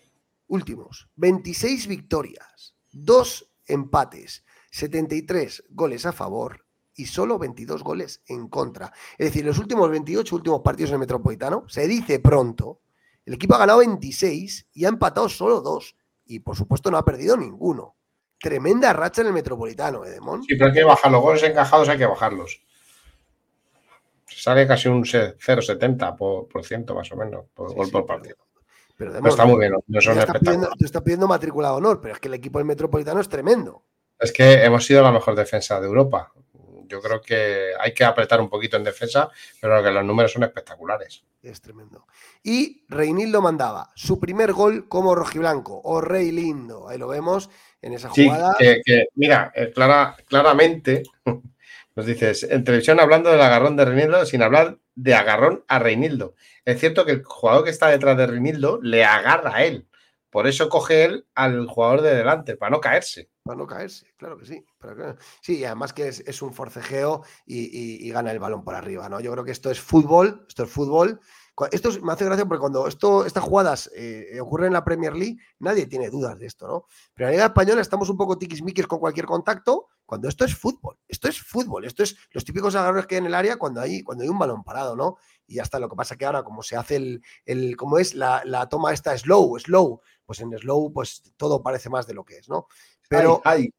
Últimos, 26 victorias, 2 empates, 73 goles a favor y solo 22 goles en contra. Es decir, los últimos 28 últimos partidos en el Metropolitano, se dice pronto, el equipo ha ganado 26 y ha empatado solo 2 y por supuesto no ha perdido ninguno. Tremenda racha en el Metropolitano, ¿eh, Demón? Sí, pero hay que bajar los goles encajados, hay que bajarlos. Sale casi un se- 0,70% por, por ciento más o menos por gol por partido. Pero, No está muy bien, no te son pidiendo, te estás pidiendo matrícula de honor, pero es que el equipo del Metropolitano es tremendo. Es que hemos sido la mejor defensa de Europa. Yo creo que hay que apretar un poquito en defensa, pero que los números son espectaculares. Es tremendo. Y Reinildo mandaba su primer gol como rojiblanco, o rey lindo. Ahí lo vemos en esa Sí, jugada. que, que, mira, eh, clara, claramente nos dices, en televisión hablando del agarrón de Reinildo sin hablar de agarrón a Reinildo. Es cierto que el jugador que está detrás de Reinildo le agarra a él. Por eso coge él al jugador de delante, para no caerse. Para no caerse, claro que sí. Sí, y además que es, es un forcejeo y, y- gana el balón por arriba, ¿no? Yo creo que esto es fútbol, esto es fútbol. Esto es- me hace gracia porque cuando esto, estas jugadas eh, ocurren en la Premier League, nadie tiene dudas de esto, ¿no? Pero en la Liga Española estamos un poco tiquismiquis con cualquier contacto, cuando esto es fútbol. Esto es fútbol, esto es los típicos agarrones que hay en el área cuando hay, cuando hay un balón parado, ¿no? Y ya está. Lo que pasa que ahora, como se hace el, el como es la, la toma esta slow, slow, pues en slow, pues todo parece más de lo que es, ¿no? Pero. Ay,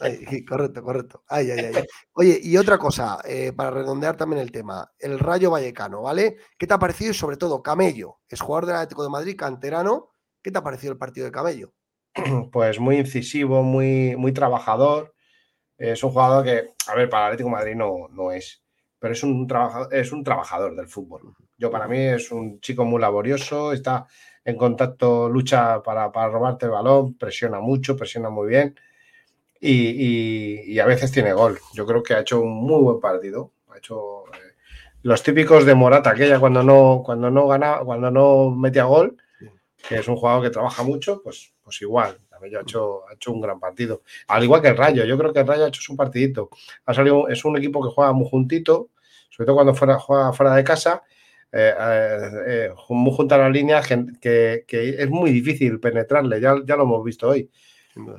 ay, correcto, correcto. Ay, ay, ay. Oye, y otra cosa, eh, para redondear también el tema, el Rayo Vallecano, ¿vale? ¿Qué te ha parecido? Y sobre todo, Camello, es jugador del Atlético de Madrid, canterano. ¿Qué te ha parecido el partido de Camello? Pues muy incisivo, muy, muy trabajador. Es un jugador que, a ver, para el Atlético de Madrid no, no es, pero es un, es un trabajador del fútbol. Yo para mí es un chico muy laborioso, está en contacto, lucha para, para robarte el balón, presiona mucho, presiona muy bien y, y- y a veces tiene gol. Yo creo que ha hecho un muy buen partido. Ha hecho eh, los típicos de Morata, aquella cuando no, cuando no gana, cuando no metía gol, que es un jugador que trabaja mucho, pues, pues igual. También ha hecho, ha hecho un gran partido. Al igual que el Rayo, yo creo que el Rayo ha hecho su partidito. Ha salido, es un equipo que juega muy juntito, sobre todo cuando fuera, juega fuera de casa, eh, eh, eh, muy junto a las líneas, gen- que, que es muy difícil penetrarle, ya, ya lo hemos visto hoy.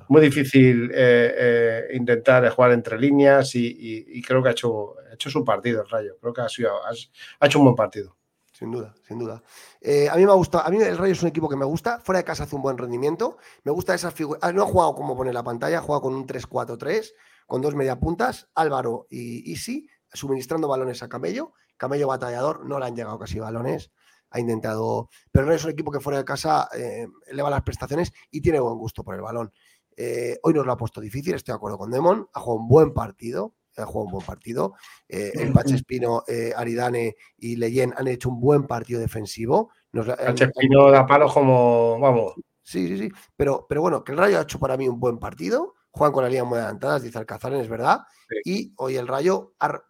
Muy difícil eh, eh, intentar jugar entre líneas y, y- y creo que ha hecho, ha hecho su partido el Rayo. Creo que ha, sido, ha, hecho un buen partido. Sin duda, sin duda. Eh, a mí me gusta, a mí el Rayo es un equipo que me gusta, fuera de casa hace un buen rendimiento, me gusta esa figura, ah, no ha jugado como pone la pantalla, ha jugado con un 3-4-3, con dos mediapuntas, Álvaro y Isi, suministrando balones a Camello, Camello batallador, no le han llegado casi balones, ha intentado, pero Rayo es un equipo que fuera de casa eh, eleva las prestaciones y tiene buen gusto por el balón. Eh, hoy nos lo ha puesto difícil, estoy de acuerdo con Demon, ha jugado un buen partido, ha jugado un buen partido. Eh, el Pache Espino, eh, Aridane y Leyen han hecho un buen partido defensivo. Nos la- han- da palos como, vamos, Sí, sí, sí. Pero, pero bueno, que el Rayo ha hecho para mí un buen partido. Juegan con la línea muy adelantadas, dice Alcázar, es verdad. Y hoy el Rayo, ha-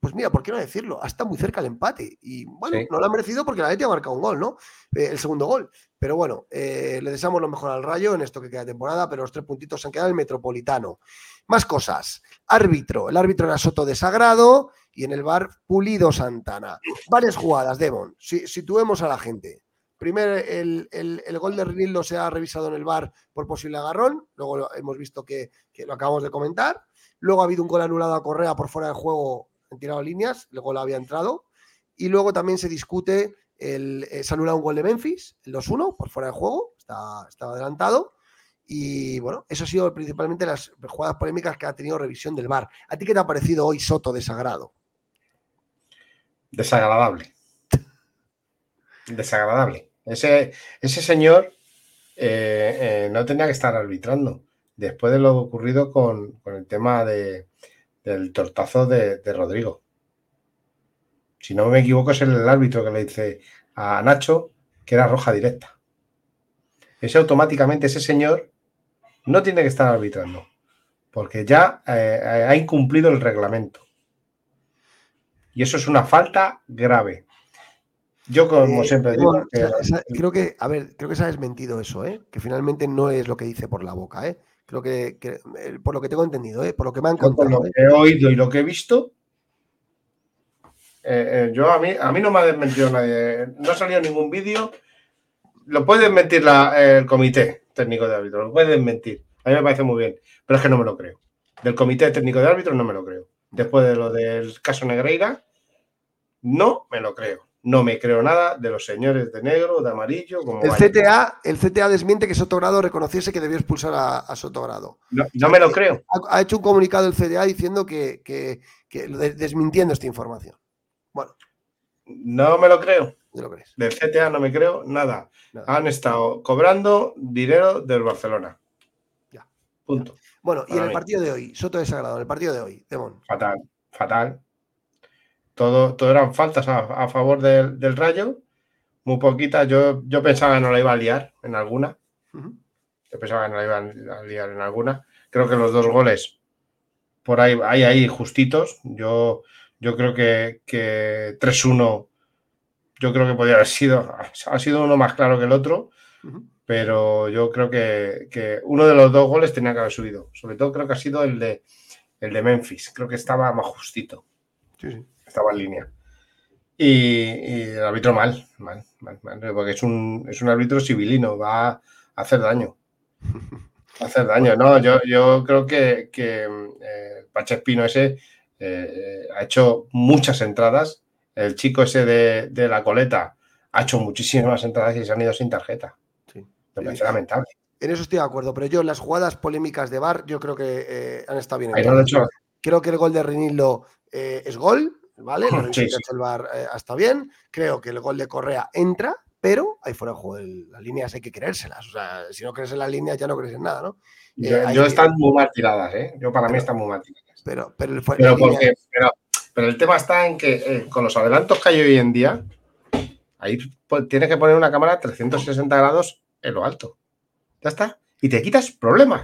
pues mira, ¿por qué no decirlo? Hasta muy cerca el empate. Y bueno, Sí. no lo ha merecido porque la Leti ha marcado un gol, ¿no? Eh, el segundo gol. Pero bueno, eh, le deseamos lo mejor al Rayo en esto que queda de temporada, pero los tres puntitos se han quedado en el Metropolitano. Más cosas. Árbitro. El árbitro era Soto de Sagrado y en el bar Pulido Santana. Varias jugadas, Devon. Si, situemos a la gente. Primero, el, el- el gol de Rinildo se ha revisado en el bar por posible agarrón. Luego lo- hemos visto que, que lo acabamos de comentar. Luego ha habido un gol anulado a Correa por fuera de juego en tirado líneas. El gol había entrado. Y luego también se discute, el, eh, se anula un gol de Memphis, el 2-1, por fuera de juego. Está, estaba adelantado. Y bueno, eso ha sido principalmente las jugadas polémicas que ha tenido revisión del bar. ¿A ti qué te ha parecido hoy Soto de Sagrado? desagradable. Desagradable. Ese, ese señor eh, eh, no tenía que estar arbitrando después de lo ocurrido con, con el tema de, del tortazo de, de Rodrigo. Si no me equivoco, es el árbitro que le dice a Nacho que era roja directa. ese automáticamente ese señor no tiene que estar arbitrando, porque ya eh, ha incumplido el reglamento. Y eso es una falta grave. Yo, como Eh, siempre digo, que- creo que, a ver, creo que se ha desmentido eso, ¿eh? Que finalmente no es lo que dice por la boca, ¿eh? Creo que, que, por lo que tengo entendido, ¿eh? Por lo que me han yo por contado, lo ¿eh? que he oído y lo que he visto, eh, eh, yo a mí, a mí no me ha desmentido nadie. No ha salido ningún vídeo. Lo puede desmentir la- el comité técnico de árbitros, lo puede desmentir. A mí me parece muy bien, pero es que no me lo creo. Del comité técnico de árbitros no me lo creo. Después de lo del caso Negreira, no me lo creo. No me creo nada de los señores de negro, de amarillo, como El. CTA, el CTA desmiente que Sotogrado reconociese que debió expulsar a, a Sotogrado. No, no me lo creo. Ha, ha hecho un comunicado el CTA diciendo que, que- desmintiendo esta información. Bueno, No me lo creo. ¿no lo crees? Del CTA no me creo nada. Nada. Han estado cobrando dinero del Barcelona. Ya. Punto. Bueno, y en el partido de hoy, Soto desagrado, en el partido de hoy, Demon. Fatal, fatal. Todo, todo eran faltas a, a favor del, del Rayo. Muy poquitas. Yo, yo pensaba que no la iba a liar en alguna. Yo pensaba que no la iban a liar en alguna. Creo que los dos goles por ahí, ahí, ahí justitos. Yo, yo creo que, que 3-1, yo creo que podría haber sido, ha sido uno más claro que el otro, pero yo creo que, que uno de los dos goles tenía que haber subido. Sobre todo creo que ha sido el de, el de Memphis. Creo que estaba más justito, Sí, sí. Estaba en línea. Y, y el árbitro mal, mal, mal, mal, porque es un, es un árbitro civilino, va a hacer daño. Va a hacer daño, no, yo, yo creo que, que eh, Pache Espino ese eh, ha hecho muchas entradas. El chico ese de, de la coleta ha hecho muchísimas entradas y se han ido sin tarjeta. Sí. Me parece lamentable. En eso estoy de acuerdo, pero yo las jugadas polémicas de VAR yo creo que eh, han estado bien. Ahí no lo he entradas. hecho. Creo que el gol de Rinildo eh, es gol, ¿vale? La Sí, sí. ha hecho el VAR eh, está bien. Creo que el gol de Correa entra, pero ahí fuera de juego. el- las líneas hay que creérselas. O sea, si no crees en las líneas ya no crees en nada, ¿no? Eh, Yo, ahí- yo están muy mal tiradas, ¿eh? Yo para mí están muy mal tiradas. Pero, pero, el, fue- Pero, la línea- porque, pero, pero el tema está en que eh, con los adelantos que hay hoy en día, ahí pues, tienes que poner una cámara 360 grados en lo alto. Ya está. Y te quitas problemas.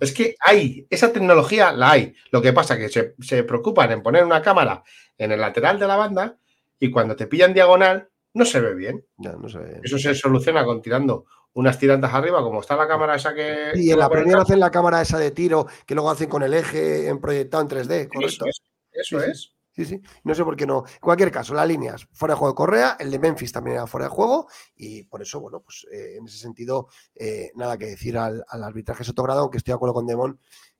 Es que hay, esa tecnología la hay. Lo que pasa es que se, se preocupan en poner una cámara en el lateral de la banda y cuando te pillan diagonal no se ve bien. No. Eso se soluciona con tirando unas tirantas arriba, como está la cámara esa que... Y en la campo. hacen la cámara esa de tiro que luego hacen con el eje en proyectado en 3D, correcto. Eso es. Eso Sí, sí. es. Sí, sí. No sé por qué no. En cualquier caso, las líneas fuera de juego de Correa, el de Memphis también era fuera de juego y por eso, bueno, pues eh, en ese sentido, eh, nada que decir al, al arbitraje Sotogrado, aunque estoy de acuerdo con Demón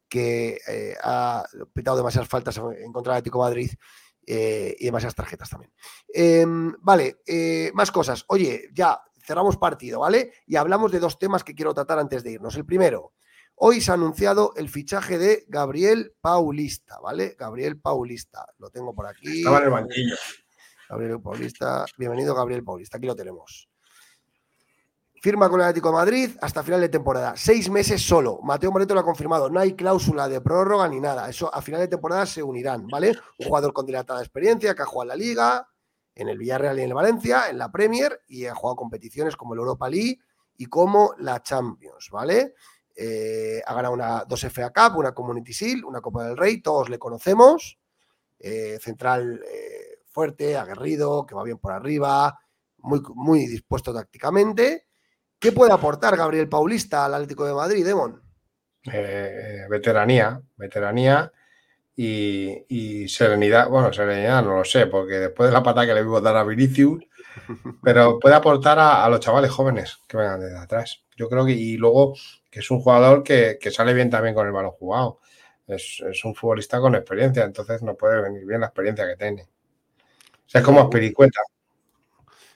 que eh, ha pitado demasiadas faltas en contra del Atlético Madrid y demasiadas tarjetas también. Em, vale, más cosas. Oye, ya cerramos partido, ¿vale? Y hablamos de dos temas que quiero tratar antes de irnos. El primero, Hoy se ha anunciado el fichaje de Gabriel Paulista, ¿vale? Gabriel Paulista, lo tengo por aquí. Estaba en el banquillo. Gabriel Paulista, bienvenido Gabriel Paulista, aquí lo tenemos. Firma con el Atlético de Madrid hasta final de temporada. Seis meses solo. Mateo Moreto lo ha confirmado. No hay cláusula de prórroga ni nada. Eso a final de temporada se unirán, ¿vale? Un jugador con dilatada experiencia que ha jugado en la Liga, en el Villarreal y en el Valencia, en la Premier y ha jugado competiciones como el Europa League y como la Champions, ¿vale? Eh, ha ganado una, dos FA Cup, una Community Shield, una Copa del Rey, todos le conocemos. Eh, central eh, fuerte, aguerrido, que va bien por arriba, muy, muy dispuesto tácticamente. ¿Qué puede aportar Gabriel Paulista al Atlético de Madrid, Demon? Eh, veteranía, veteranía y, y serenidad. Bueno, serenidad no lo sé, porque después de la pata que le vimos dar a Vinicius, pero puede aportar a, a los chavales jóvenes que vengan desde atrás. Yo creo que, y luego que es un jugador que, que sale bien también con el balón jugado. Es, es, un futbolista con experiencia, entonces no puede venir bien la experiencia que tiene. O sea, es como Aspiricueta.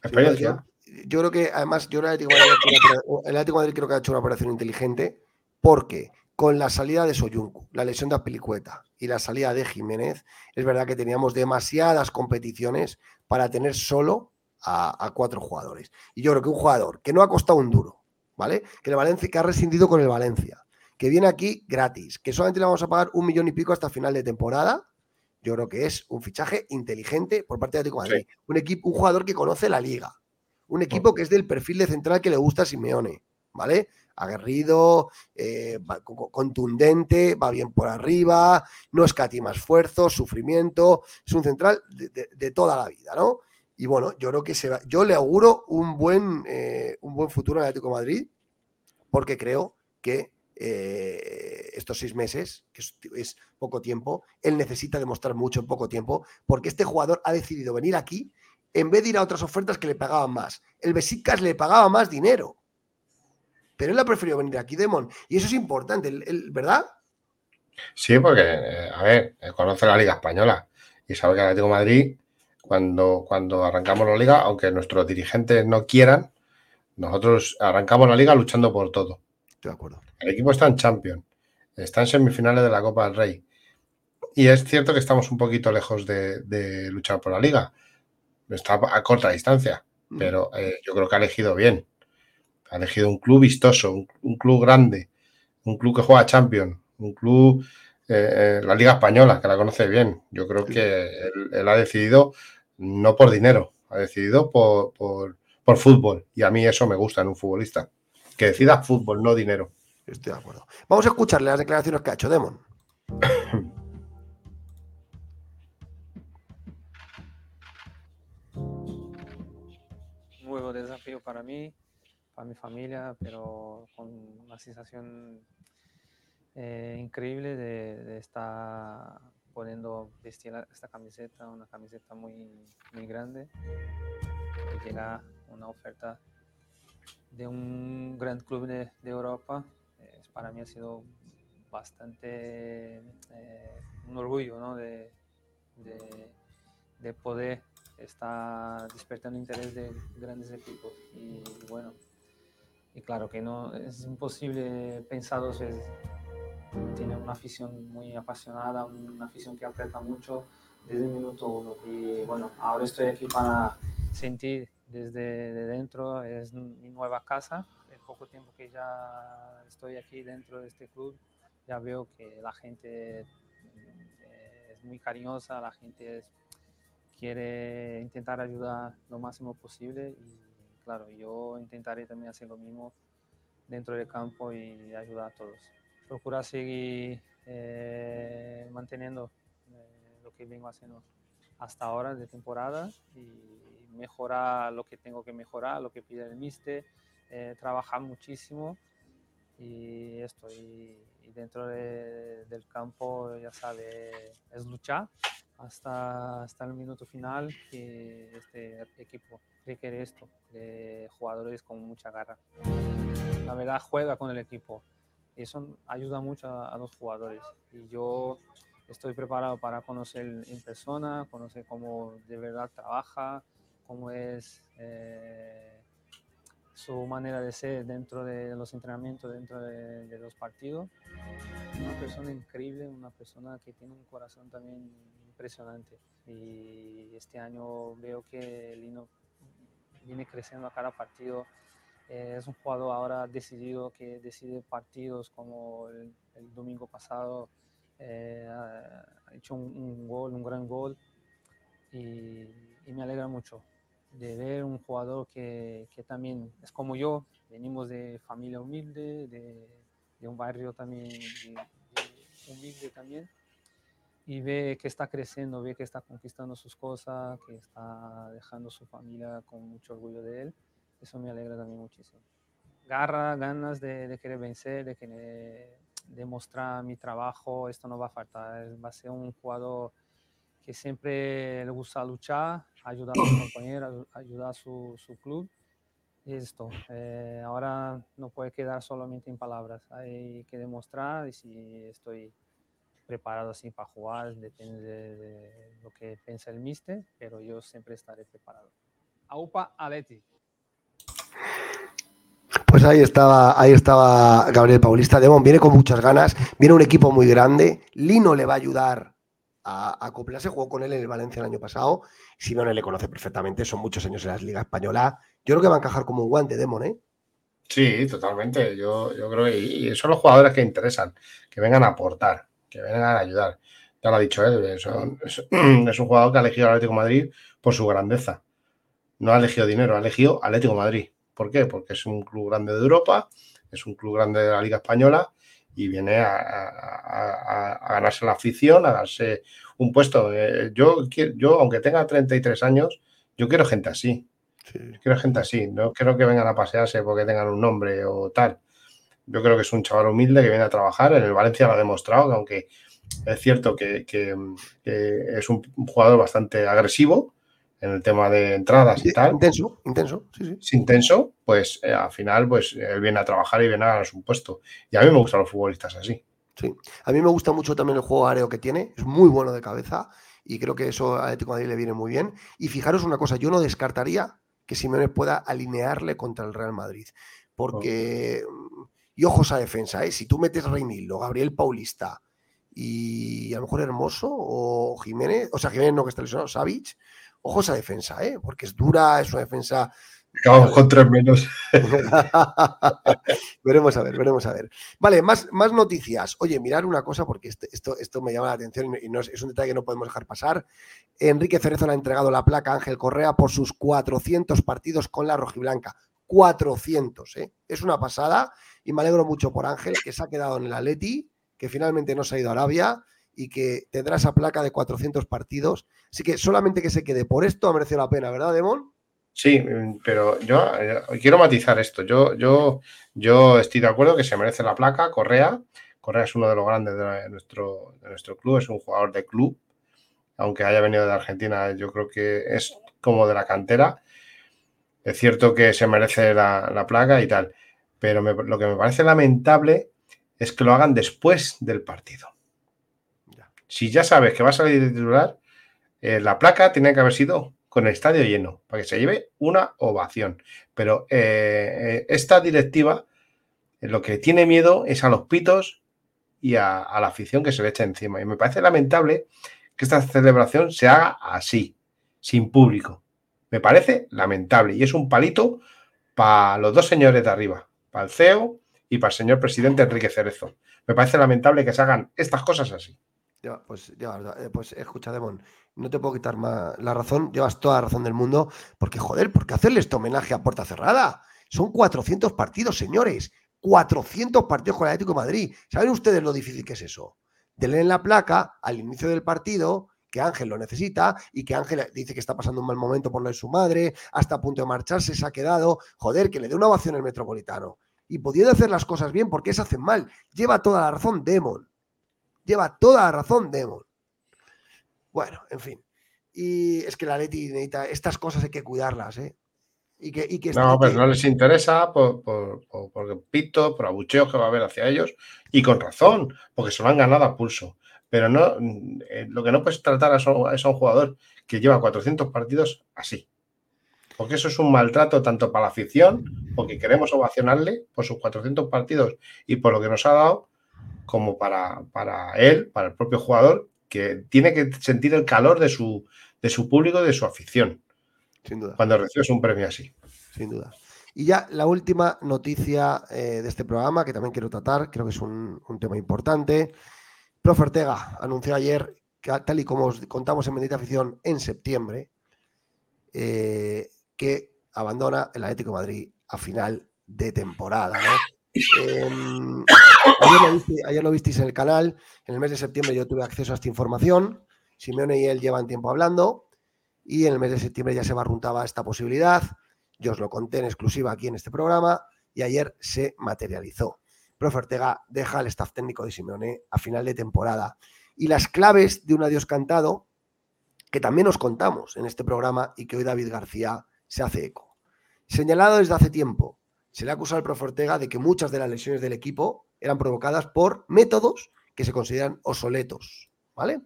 Experiencia. Yo, yo, creo que, además, yo el Atlético, el Atlético Madrid creo que ha hecho una operación inteligente porque con la salida de Soyuncu, la lesión de Aspilicueta y la salida de Jiménez, es verdad que teníamos demasiadas competiciones para tener solo a, a, cuatro jugadores. Y yo creo que un jugador que no ha costado un duro, ¿vale? Que el Valencia, que ha rescindido con el Valencia, que viene aquí gratis, que solamente le vamos a pagar un millón y pico hasta final de temporada, yo creo que es un fichaje inteligente por parte de Atlético de Madrid. Sí. Un, equipo, un jugador que conoce la liga, un equipo que es del perfil de central que le gusta a Simeone, ¿vale? Aguerrido, eh, contundente, va bien por arriba, no escatima esfuerzo, sufrimiento, es un central de, de- de toda la vida, ¿no? Y bueno, yo creo que se va, yo le auguro un buen, eh, un buen futuro al Atlético Madrid, porque creo que eh, estos seis meses, que es, poco tiempo, él necesita demostrar mucho en poco tiempo, porque este jugador ha decidido venir aquí en vez de ir a otras ofertas que le pagaban más. El Besiktas le pagaba más dinero, pero él ha preferido venir aquí, Demon, y eso es importante, el- ¿verdad? Sí, porque, eh, a ver, conoce la Liga Española y sabe que Atlético Madrid, cuando, cuando arrancamos la Liga, aunque nuestros dirigentes no quieran, nosotros arrancamos la Liga luchando por todo. De acuerdo. El equipo está en Champions, está en semifinales de la Copa del Rey. Y es cierto que estamos un poquito lejos de, de luchar por la Liga. Está a corta distancia, pero eh, yo creo que ha elegido bien. Ha elegido un club vistoso, un, un club grande, un club que juega Champions, un club, eh, eh, la Liga Española, que la conoce bien. Yo creo que él, él ha decidido no por dinero, ha decidido por, por, por fútbol. Y a mí eso me gusta en un futbolista. Que decida fútbol, no dinero. Estoy de acuerdo. Vamos a escucharle las declaraciones que ha hecho Demon. nuevo desafío para mí, para mi familia, pero con una sensación eh, increíble de, de estar poniendo vestir esta camiseta, una camiseta muy, muy grande. que Llega una oferta de un gran club de, Europa. eh, para mí ha sido bastante eh, un orgullo ¿no? de, de- de poder estar despertando interés de grandes equipos. Y bueno, y claro que no es imposible pensar dos veces. Una afición muy apasionada, una afición que aprieta mucho desde el minuto uno. Y bueno, ahora estoy aquí para sentir desde de dentro, es mi nueva casa. El poco tiempo que ya estoy aquí dentro de este club, ya veo que la gente eh, es muy cariñosa, la gente quiere intentar ayudar lo máximo posible y claro, yo intentaré también hacer lo mismo dentro del campo y ayudar a todos. Procurar seguir eh, manteniendo eh, lo que vengo haciendo hasta ahora de temporada y mejorar lo que tengo que mejorar, lo que pide el míster, eh, trabajar muchísimo y esto y, y dentro de- del campo ya sabe es luchar hasta, hasta el minuto final que este equipo requiere esto de jugadores con mucha garra. La verdad juega con el equipo y eso ayuda mucho a, a los jugadores y yo estoy preparado para conocer en persona conocer cómo de verdad trabaja cómo es eh, su manera de ser dentro de los entrenamientos, dentro de, de los partidos. Una persona increíble, una persona que tiene un corazón también impresionante. Y este año veo que Lino viene creciendo a cada partido. Eh, es un jugador ahora decidido que decide partidos como el, el domingo pasado. eh, ha hecho un, un gol, un gran gol. Y, y me alegra mucho de ver un jugador que, que también es como yo, venimos de familia humilde, de, de un barrio también de- de humilde también, y ve que está creciendo, ve que está conquistando sus cosas, que está dejando su familia con mucho orgullo de él, eso me alegra también muchísimo. Garra, ganas de, de querer vencer, de querer demostrar mi trabajo, esto no va a faltar, va a ser un jugador que siempre le gusta luchar, ayudar a sus compañeros, ayudar a su, su club. Y esto, eh, ahora no puede quedar solamente en palabras, hay que demostrar y si estoy preparado así para jugar, depende de, de lo que piensa el míster, pero yo siempre estaré preparado. Aupa Aleti. Pues ahí estaba, ahí estaba Gabriel Paulista. Demon viene con muchas ganas, viene un equipo muy grande. Lino le va a ayudar a, acoplarse. Jugó con él en el Valencia el año pasado. Simeone le conoce perfectamente, son muchos años en la Liga Española. Yo creo que va a encajar como un guante, Demon, ¿eh? Sí, totalmente. Yo, yo creo que y son los jugadores que interesan, que vengan a aportar, que vengan a ayudar. Ya lo ha dicho él, son- es, un jugador que ha elegido al Atlético Madrid por su grandeza. No ha elegido dinero, ha elegido Atlético de Madrid. ¿Por qué? Porque es un club grande de Europa, es un club grande de la Liga Española y viene a, a- a- a ganarse la afición, a ganarse un puesto. Eh, yo, quiero- yo, aunque tenga 33 años, yo quiero gente así. Yo quiero gente así. No quiero que vengan a pasearse porque tengan un nombre o tal. Yo creo que es un chaval humilde que viene a trabajar. En el Valencia lo ha demostrado, que aunque es cierto que, que- que es un jugador bastante agresivo en el tema de entradas y tal. Intenso, intenso, sí, sí. Es intenso, pues eh, al final pues él viene a trabajar y viene a ganar su puesto. Y a mí me gustan los futbolistas así. Sí. A mí me gusta mucho también el juego aéreo que tiene, es muy bueno de cabeza y creo que eso a Atlético de Madrid le viene muy bien. Y fijaros una cosa, yo no descartaría que Simeone pueda alinearle contra el Real Madrid, porque y ojos a defensa, ¿eh? si tú metes Reinildo, Gabriel Paulista y a lo mejor Hermoso o Jiménez, o sea, Jiménez no que está lesionado, Savic, ojos a defensa, ¿eh? porque es dura, es una defensa Acabamos con tres menos. veremos a ver, veremos a ver. Vale, más, más noticias. Oye, mirar una cosa, porque este- esto, esto me llama la atención y no es, es un detalle que no podemos dejar pasar. Enrique Cerezo le ha entregado la placa a Ángel Correa por sus 400 partidos con la rojiblanca. 400, ¿eh? Es una pasada y me alegro mucho por Ángel, que se ha quedado en el Atleti, que finalmente no se ha ido a Arabia y que tendrá esa placa de 400 partidos. Así que solamente que se quede por esto ha merecido la pena, ¿verdad, Demón? Sí, mm, pero yo eh, quiero matizar esto. Yo, yo, yo estoy de acuerdo que se merece la placa. Correa. Correa es uno de los grandes de, nuestro, nuestro club, es un jugador de club. Aunque haya venido de Argentina, yo creo que es como de la cantera. Es cierto que se merece la, la placa y tal. Pero me- lo que me parece lamentable es que lo hagan después del partido. Si ya sabes que va a salir de titular, eh, la placa tiene que haber sido con el estadio lleno, para que se lleve una ovación. Pero eh, eh, esta directiva lo que tiene miedo es a los pitos y a, a la afición que se le echa encima. Y me parece lamentable que esta celebración se haga así, sin público. Me parece lamentable y es un palito para los dos señores de arriba, para el CEO y para el señor presidente Enrique Cerezo. Me parece lamentable que se hagan estas cosas así. Ya, pues, eh, pues escucha, Demon, no te puedo quitar más la razón, llevas toda la razón del mundo, porque joder, ¿por qué hacerle este homenaje a puerta cerrada? Son 400 partidos, señores, 400 partidos con el Atlético de Madrid. ¿Saben ustedes lo difícil que es eso? Denle en la placa al inicio del partido que Ángel lo necesita y que Ángel dice que está pasando un mal momento por lo de su madre, hasta a punto de marcharse, se ha quedado, joder, que le dé una ovación al Metropolitano. Y pudiendo hacer las cosas bien, ¿por qué se hacen mal? Lleva toda la razón Demon. Lleva toda la razón Demon. Bueno, en fin. Y es que la Leti necesita, estas cosas hay que cuidarlas, ¿eh? Y que, y que, No, que- no les interesa por, por, por, por pito, por abucheos que va a haber hacia ellos y con razón, porque se lo han ganado a pulso. Pero no, eh, lo que no puedes tratar a, eso- es a un jugador que lleva 400 partidos así. Porque eso es un maltrato tanto para la afición, porque queremos ovacionarle por sus 400 partidos y por lo que nos ha dado, como para, para él, para el propio jugador, que tiene que sentir el calor de su, de su público de su afición. Sin duda. Cuando recibes un premio así. Sin duda. Y ya la última noticia eh, de este programa, que también quiero tratar, creo que es un, un tema importante. Profe Ortega anunció ayer, que, tal y como os contamos en Bendita Afición en septiembre, eh, que abandona el Atlético de Madrid a final de temporada. ¿no? Ayer, lo lo visteis en el canal, en el mes de septiembre yo tuve acceso a esta información, Simeone y él llevan tiempo hablando, y en el mes de septiembre ya se barruntaba esta posibilidad. Yo os lo conté en exclusiva aquí en este programa y ayer se materializó. Profe Ortega deja al staff técnico de Simeone a final de temporada. Y las claves de un adiós cantado que también os contamos en este programa y que hoy David García se hace eco. Señalado desde hace tiempo, se le ha acusado al profe Ortega de que muchas de las lesiones del equipo eran provocadas por métodos que se consideran obsoletos. ¿Vale?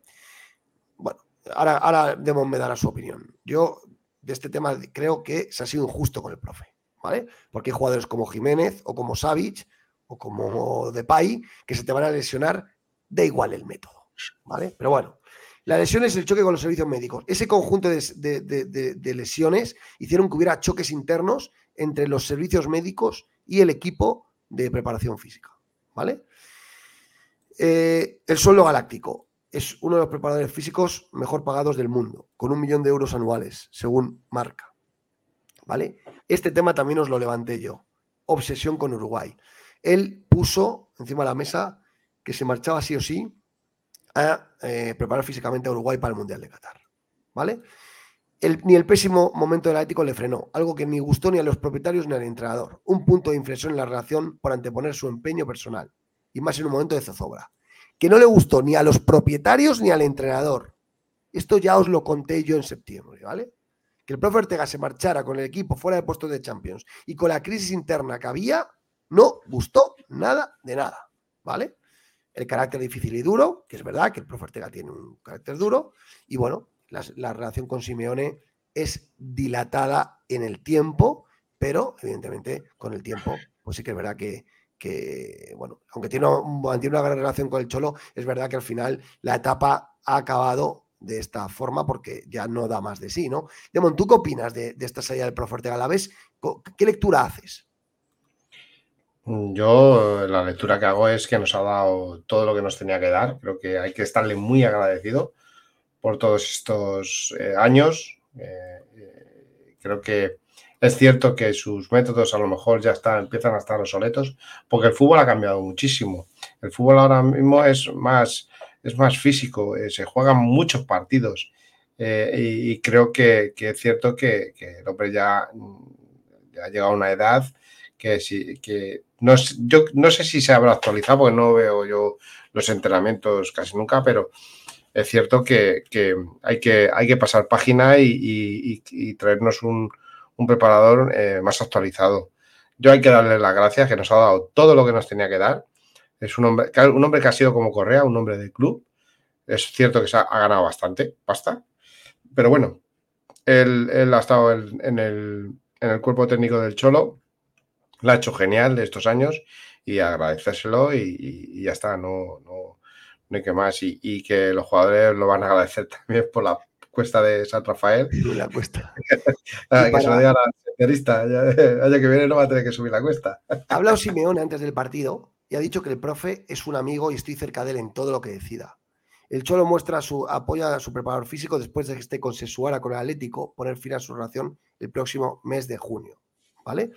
Bueno, ahora, ahora Demon me dará su opinión. Yo de este tema creo que se ha sido injusto con el profe, ¿vale? Porque hay jugadores como Jiménez o como Savic o como Depay que se te van a lesionar, da igual el método, ¿vale? Pero bueno, la lesión es el choque con los servicios médicos. Ese conjunto de, de- de- lesiones hicieron que hubiera choques internos entre los servicios médicos y el equipo de preparación física, ¿vale? Eh, el sueldo galáctico es uno de los preparadores físicos mejor pagados del mundo, con un millón de euros anuales, según marca. ¿vale? Este tema también os lo levanté yo. Obsesión con Uruguay. Él puso encima de la mesa que se marchaba sí o sí a eh, preparar físicamente a Uruguay para el Mundial de Qatar, ¿vale? Ni el pésimo momento del Atlético le frenó, algo que ni gustó ni a los propietarios ni al entrenador. Un punto de inflexión en la relación por anteponer su empeño personal, y más en un momento de zozobra. Que no le gustó ni a los propietarios ni al entrenador. Esto ya os lo conté yo en septiembre, ¿vale? Que el profe Ortega se marchara con el equipo fuera de puestos de Champions y con la crisis interna que había, no gustó nada de nada, ¿vale? El carácter difícil y duro, que es verdad que el profe Ortega tiene un carácter duro, y bueno, la, la relación con Simeone es dilatada en el tiempo, pero evidentemente con el tiempo, pues sí que es verdad que, bueno, aunque tiene, una gran relación con el Cholo, es verdad que al final la etapa ha acabado de esta forma porque ya no da más de sí, ¿no? Demon, ¿tú qué opinas de, esta salida del profe Ortega? ¿La ves? Co- ¿Qué lectura haces? Yo la lectura que hago es que nos ha dado todo lo que nos tenía que dar. Creo que hay que estarle muy agradecido por todos estos eh, años. Eh, eh, creo que es cierto que sus métodos a lo mejor ya están, empiezan a estar obsoletos, porque el fútbol ha cambiado muchísimo. El fútbol ahora mismo es más, es más físico, se juegan muchos partidos. y, creo que, es cierto que, que el hombre ya, ya ha llegado a una edad que, sí, que no, yo no sé si se habrá actualizado, porque no veo yo los entrenamientos casi nunca, pero es cierto que, hay, que pasar página y, traernos un, preparador eh, más actualizado. Yo hay que darle las gracias, que nos ha dado todo lo que nos tenía que dar. Es un hombre, un hombre que ha sido como Correa, un hombre del club. Es cierto que se ha, ganado bastante pasta, pero bueno, él, ha estado en, el, cuerpo técnico del Cholo, lo ha hecho genial de estos años y agradecérselo y, ya está, no, no hay que más. Y, y que los jugadores lo van a agradecer también por la cuesta de San Rafael. La cuesta. Ah, Y que se lo diga la año que viene no va a tener que subir la cuesta. Ha hablado Simeone antes del partido y ha dicho que el profe es un amigo y estoy cerca de él en todo lo que decida. El Cholo muestra su apoyo a su preparador físico después de que esté consensuara con el Atlético poner fin a su relación el próximo mes de junio. ¿Vale?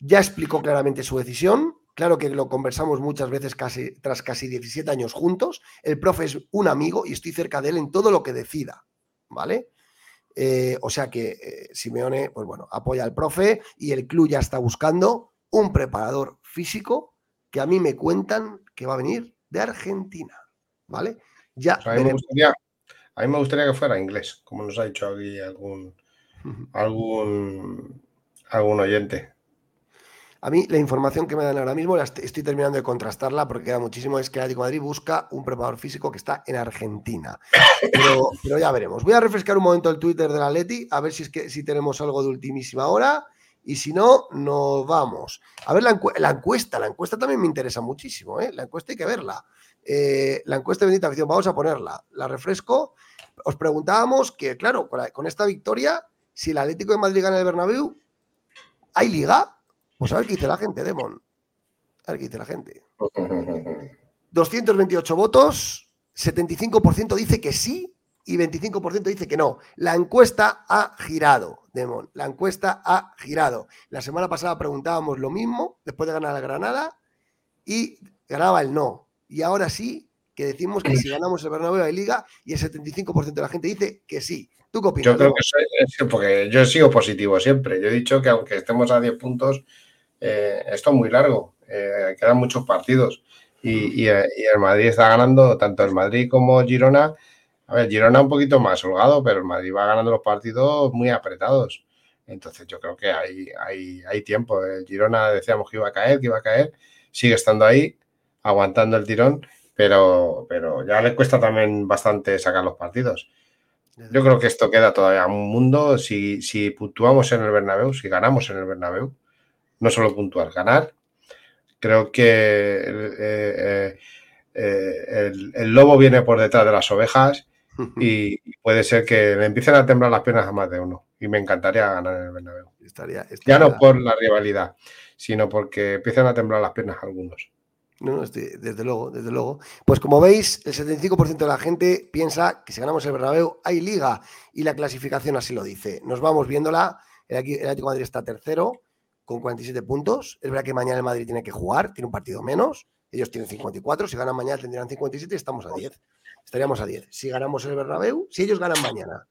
Ya explicó claramente su decisión. Claro que lo conversamos muchas veces casi, tras casi 17 años juntos. El profe es un amigo y estoy cerca de él en todo lo que decida. ¿Vale? Eh, o sea que eh, Simeone, pues bueno, apoya al profe y el club ya está buscando un preparador físico que a mí me cuentan que va a venir de Argentina. ¿Vale? Ya O sea, a, mí me gustaría, a mí me gustaría que fuera inglés, como nos ha dicho aquí algún, algún, algún oyente. A mí la información que me dan ahora mismo, la est- estoy terminando de contrastarla porque queda muchísimo, es que el Atlético de Madrid busca un preparador físico que está en Argentina. Pero, ya veremos. Voy a refrescar un momento el Twitter del Atleti, a ver si, es que, si tenemos algo de ultimísima hora. Y si no, nos vamos. A ver la, la encuesta. La encuesta también me interesa muchísimo. ¿eh? La encuesta hay que verla. Eh, la encuesta de bendita afición, vamos a ponerla. La refresco. Os preguntábamos que, claro, con, con esta victoria, si el Atlético de Madrid gana el Bernabéu, ¿hay liga? Pues a ver qué dice la gente, Demon. A ver qué dice la gente. 228 votos, 75% dice que sí y 25% dice que no. La encuesta ha girado, Demon. La encuesta ha girado. La semana pasada preguntábamos lo mismo, después de ganar la Granada, y ganaba el no. Y ahora sí que decimos que si ganamos el Bernabéu de Liga y el 75% de la gente dice que sí. ¿Tú qué opinas? Yo creo que soy, es porque yo he sido positivo siempre. Yo he dicho que aunque estemos a 10 puntos, eh, esto es muy largo. eh, quedan muchos partidos. Eh, y el Madrid está ganando, tanto el Madrid como Girona. A ver, Girona un poquito más holgado, pero el Madrid va ganando los partidos muy apretados. Entonces yo creo que hay, hay, hay tiempo. El Girona decíamos que iba a caer, que iba a caer. Sigue estando ahí, aguantando el tirón, pero, pero ya le cuesta también bastante sacar los partidos. Yo creo que esto queda todavía un mundo. Si, si puntuamos en el Bernabéu, si ganamos en el Bernabéu, no solo puntuar, ganar. Creo que eh, eh, eh, el, el lobo viene por detrás de las ovejas y, y puede ser que le empiecen a temblar las piernas a más de uno. Y me encantaría ganar en el Bernabéu. Estaría, Ya no por la rivalidad, sino porque empiezan a temblar las piernas algunos. No, no, estoy- desde luego, desde luego. Pues como veis, el 75% de la gente piensa que si ganamos el Bernabéu hay liga y la clasificación así lo dice. Nos vamos viéndola El Atlético de Madrid está tercero con 47 puntos. Es verdad que mañana el Madrid tiene que jugar, tiene un partido menos. Ellos tienen 54. Si ganan mañana tendrían 57 y estamos a 10. Estaríamos a 10. Si ganamos el Bernabéu, si ellos ganan mañana,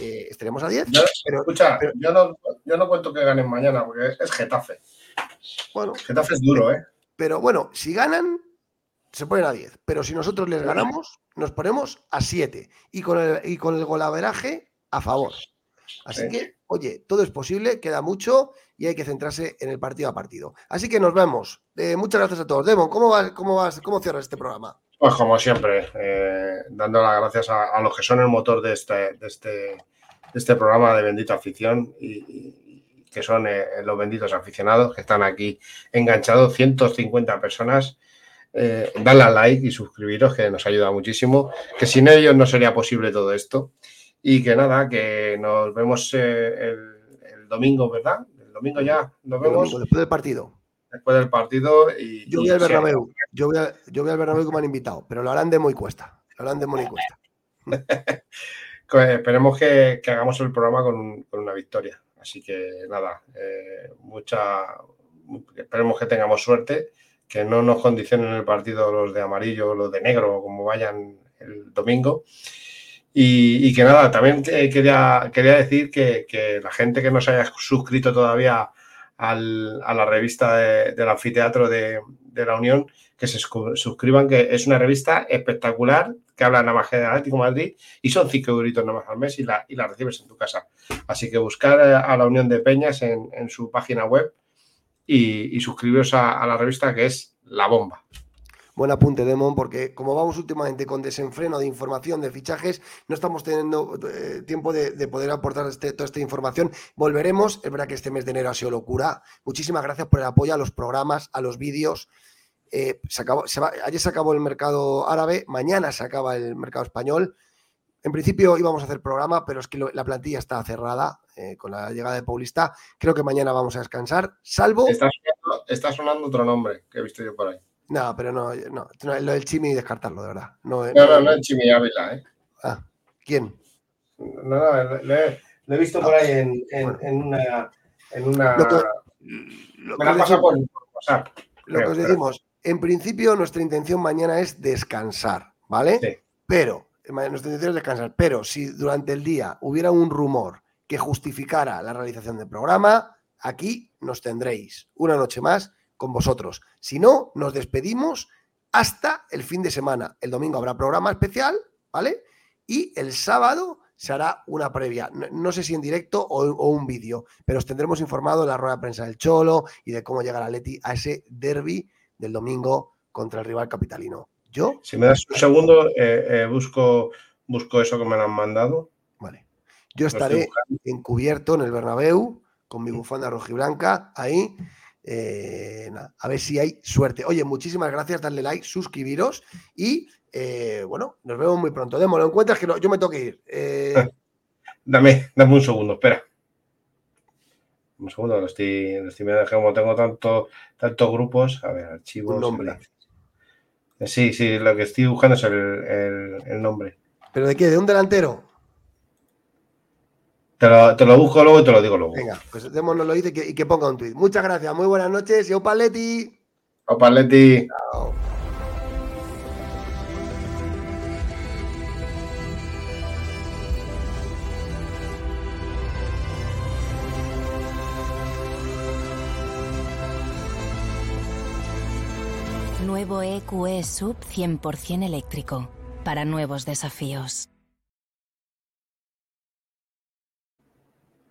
eh, estaríamos a 10. Yo- pero, escucha, pero- yo, no, yo no cuento que ganen mañana porque es, es Getafe. bueno, Getafe es duro, ¿eh? pero bueno, si ganan, se ponen a 10. Pero si nosotros les ganamos, nos ponemos a 7. Y con el, y con el golaveraje a favor. Así Sí. que, oye, todo es posible, queda mucho y hay que centrarse en el partido a partido. Así que nos vemos. Eh, muchas gracias a todos. Demon, ¿cómo vas, cómo vas, cómo cierras este programa? Pues como siempre, eh, dando las gracias a, a los que son el motor de este, de este, este programa de Bendita Afición y, que son eh, los benditos aficionados que están aquí enganchados, 150 personas. Eh, dadle al like y suscribiros, que nos ayuda muchísimo, que sin ellos no sería posible todo esto. Y que nada, que nos vemos el domingo, ¿verdad? Domingo ya nos vemos domingo, después del partido. después del partido. Y, Yo voy al Bernabéu. Yo voy, a- yo voy al Bernabéu me han invitado, pero lo harán de muy cuesta. Lo harán de muy cuesta. que esperemos que, que hagamos el programa con, con una victoria. Así que nada, eh, mucha, esperemos que tengamos suerte, que no nos condicionen el partido los de amarillo o los de negro, como vayan el domingo. Y, que nada, también que- quería, quería decir que, la gente que no se haya suscrito todavía al- a la revista de- del anfiteatro de, de la Unión, que se suscriban, que es una revista espectacular, que habla nada más que del Atlético de Madrid y son 5 euritos nada más al mes y la, y la recibes en tu casa. Así que buscar eh, a la Unión de Peñas en, su página web y, suscribiros a la revista que es La Bomba. Buen apunte, Demon, porque como vamos últimamente con desenfreno de información, de fichajes, no estamos teniendo eh, tiempo de, de poder aportar este- toda esta información. Volveremos, es verdad que este mes de enero ha sido locura. Muchísimas gracias por el apoyo a los programas, a los vídeos. Eh, se acabó, ayer se acabó el mercado árabe, mañana se acaba el mercado español. En principio íbamos a hacer programa, pero es que la plantilla está cerrada eh, con la llegada de Paulista. Creo que mañana vamos a descansar, salvo... Está sonando otro nombre que he visto yo por ahí. No, pero no, no, no, lo del Chimi descartarlo, de verdad. No, No, no, no es Chimi Ávila, ¿eh? Ah, ¿quién? No, no, lo he, lo he visto por ahí en, en- en una. En una Lo que- me la os pasa decimos- por, WhatsApp. Lo que os pero- decimos, en principio nuestra intención mañana es descansar, ¿vale? Sí. Pero, ma- nuestra intención es descansar, pero si durante el día hubiera un rumor que justificara la realización del programa, aquí nos tendréis una noche más con vosotros. Si no, nos despedimos hasta el fin de semana. El domingo habrá programa especial, ¿vale? Y el sábado se hará una previa. No, no sé si en directo o, o un vídeo, pero os tendremos informado en la rueda de prensa del Cholo y de cómo llega el Atleti a ese derby del domingo contra el rival capitalino. Yo, Si me das un segundo, eh, eh, busco, busco eso que me lo han mandado. vale. Yo estaré encubierto en el Bernabéu con mi bufanda rojiblanca ahí. Eh, nada, a ver si hay suerte. Oye, muchísimas gracias, darle like, suscribiros y eh, bueno, nos vemos muy pronto. Demo, lo encuentras que no- yo me tengo que ir. Eh, Dame, dame un segundo, espera. Un segundo, lo estoy, lo estoy mirando, como tengo tanto, tantos grupos. A ver, archivos. Un nombre. Sí, sí, lo que estoy buscando es el, el- el nombre. ¿Pero de qué? ¿De un delantero? Te lo, te lo busco luego y te lo digo luego. Venga, pues démonos lo dice y que, y que ponga un tuit. Muchas gracias, muy buenas noches y Opaletti. Opa, Leti. Chao. Nuevo EQE Sub 100% eléctrico para nuevos desafíos.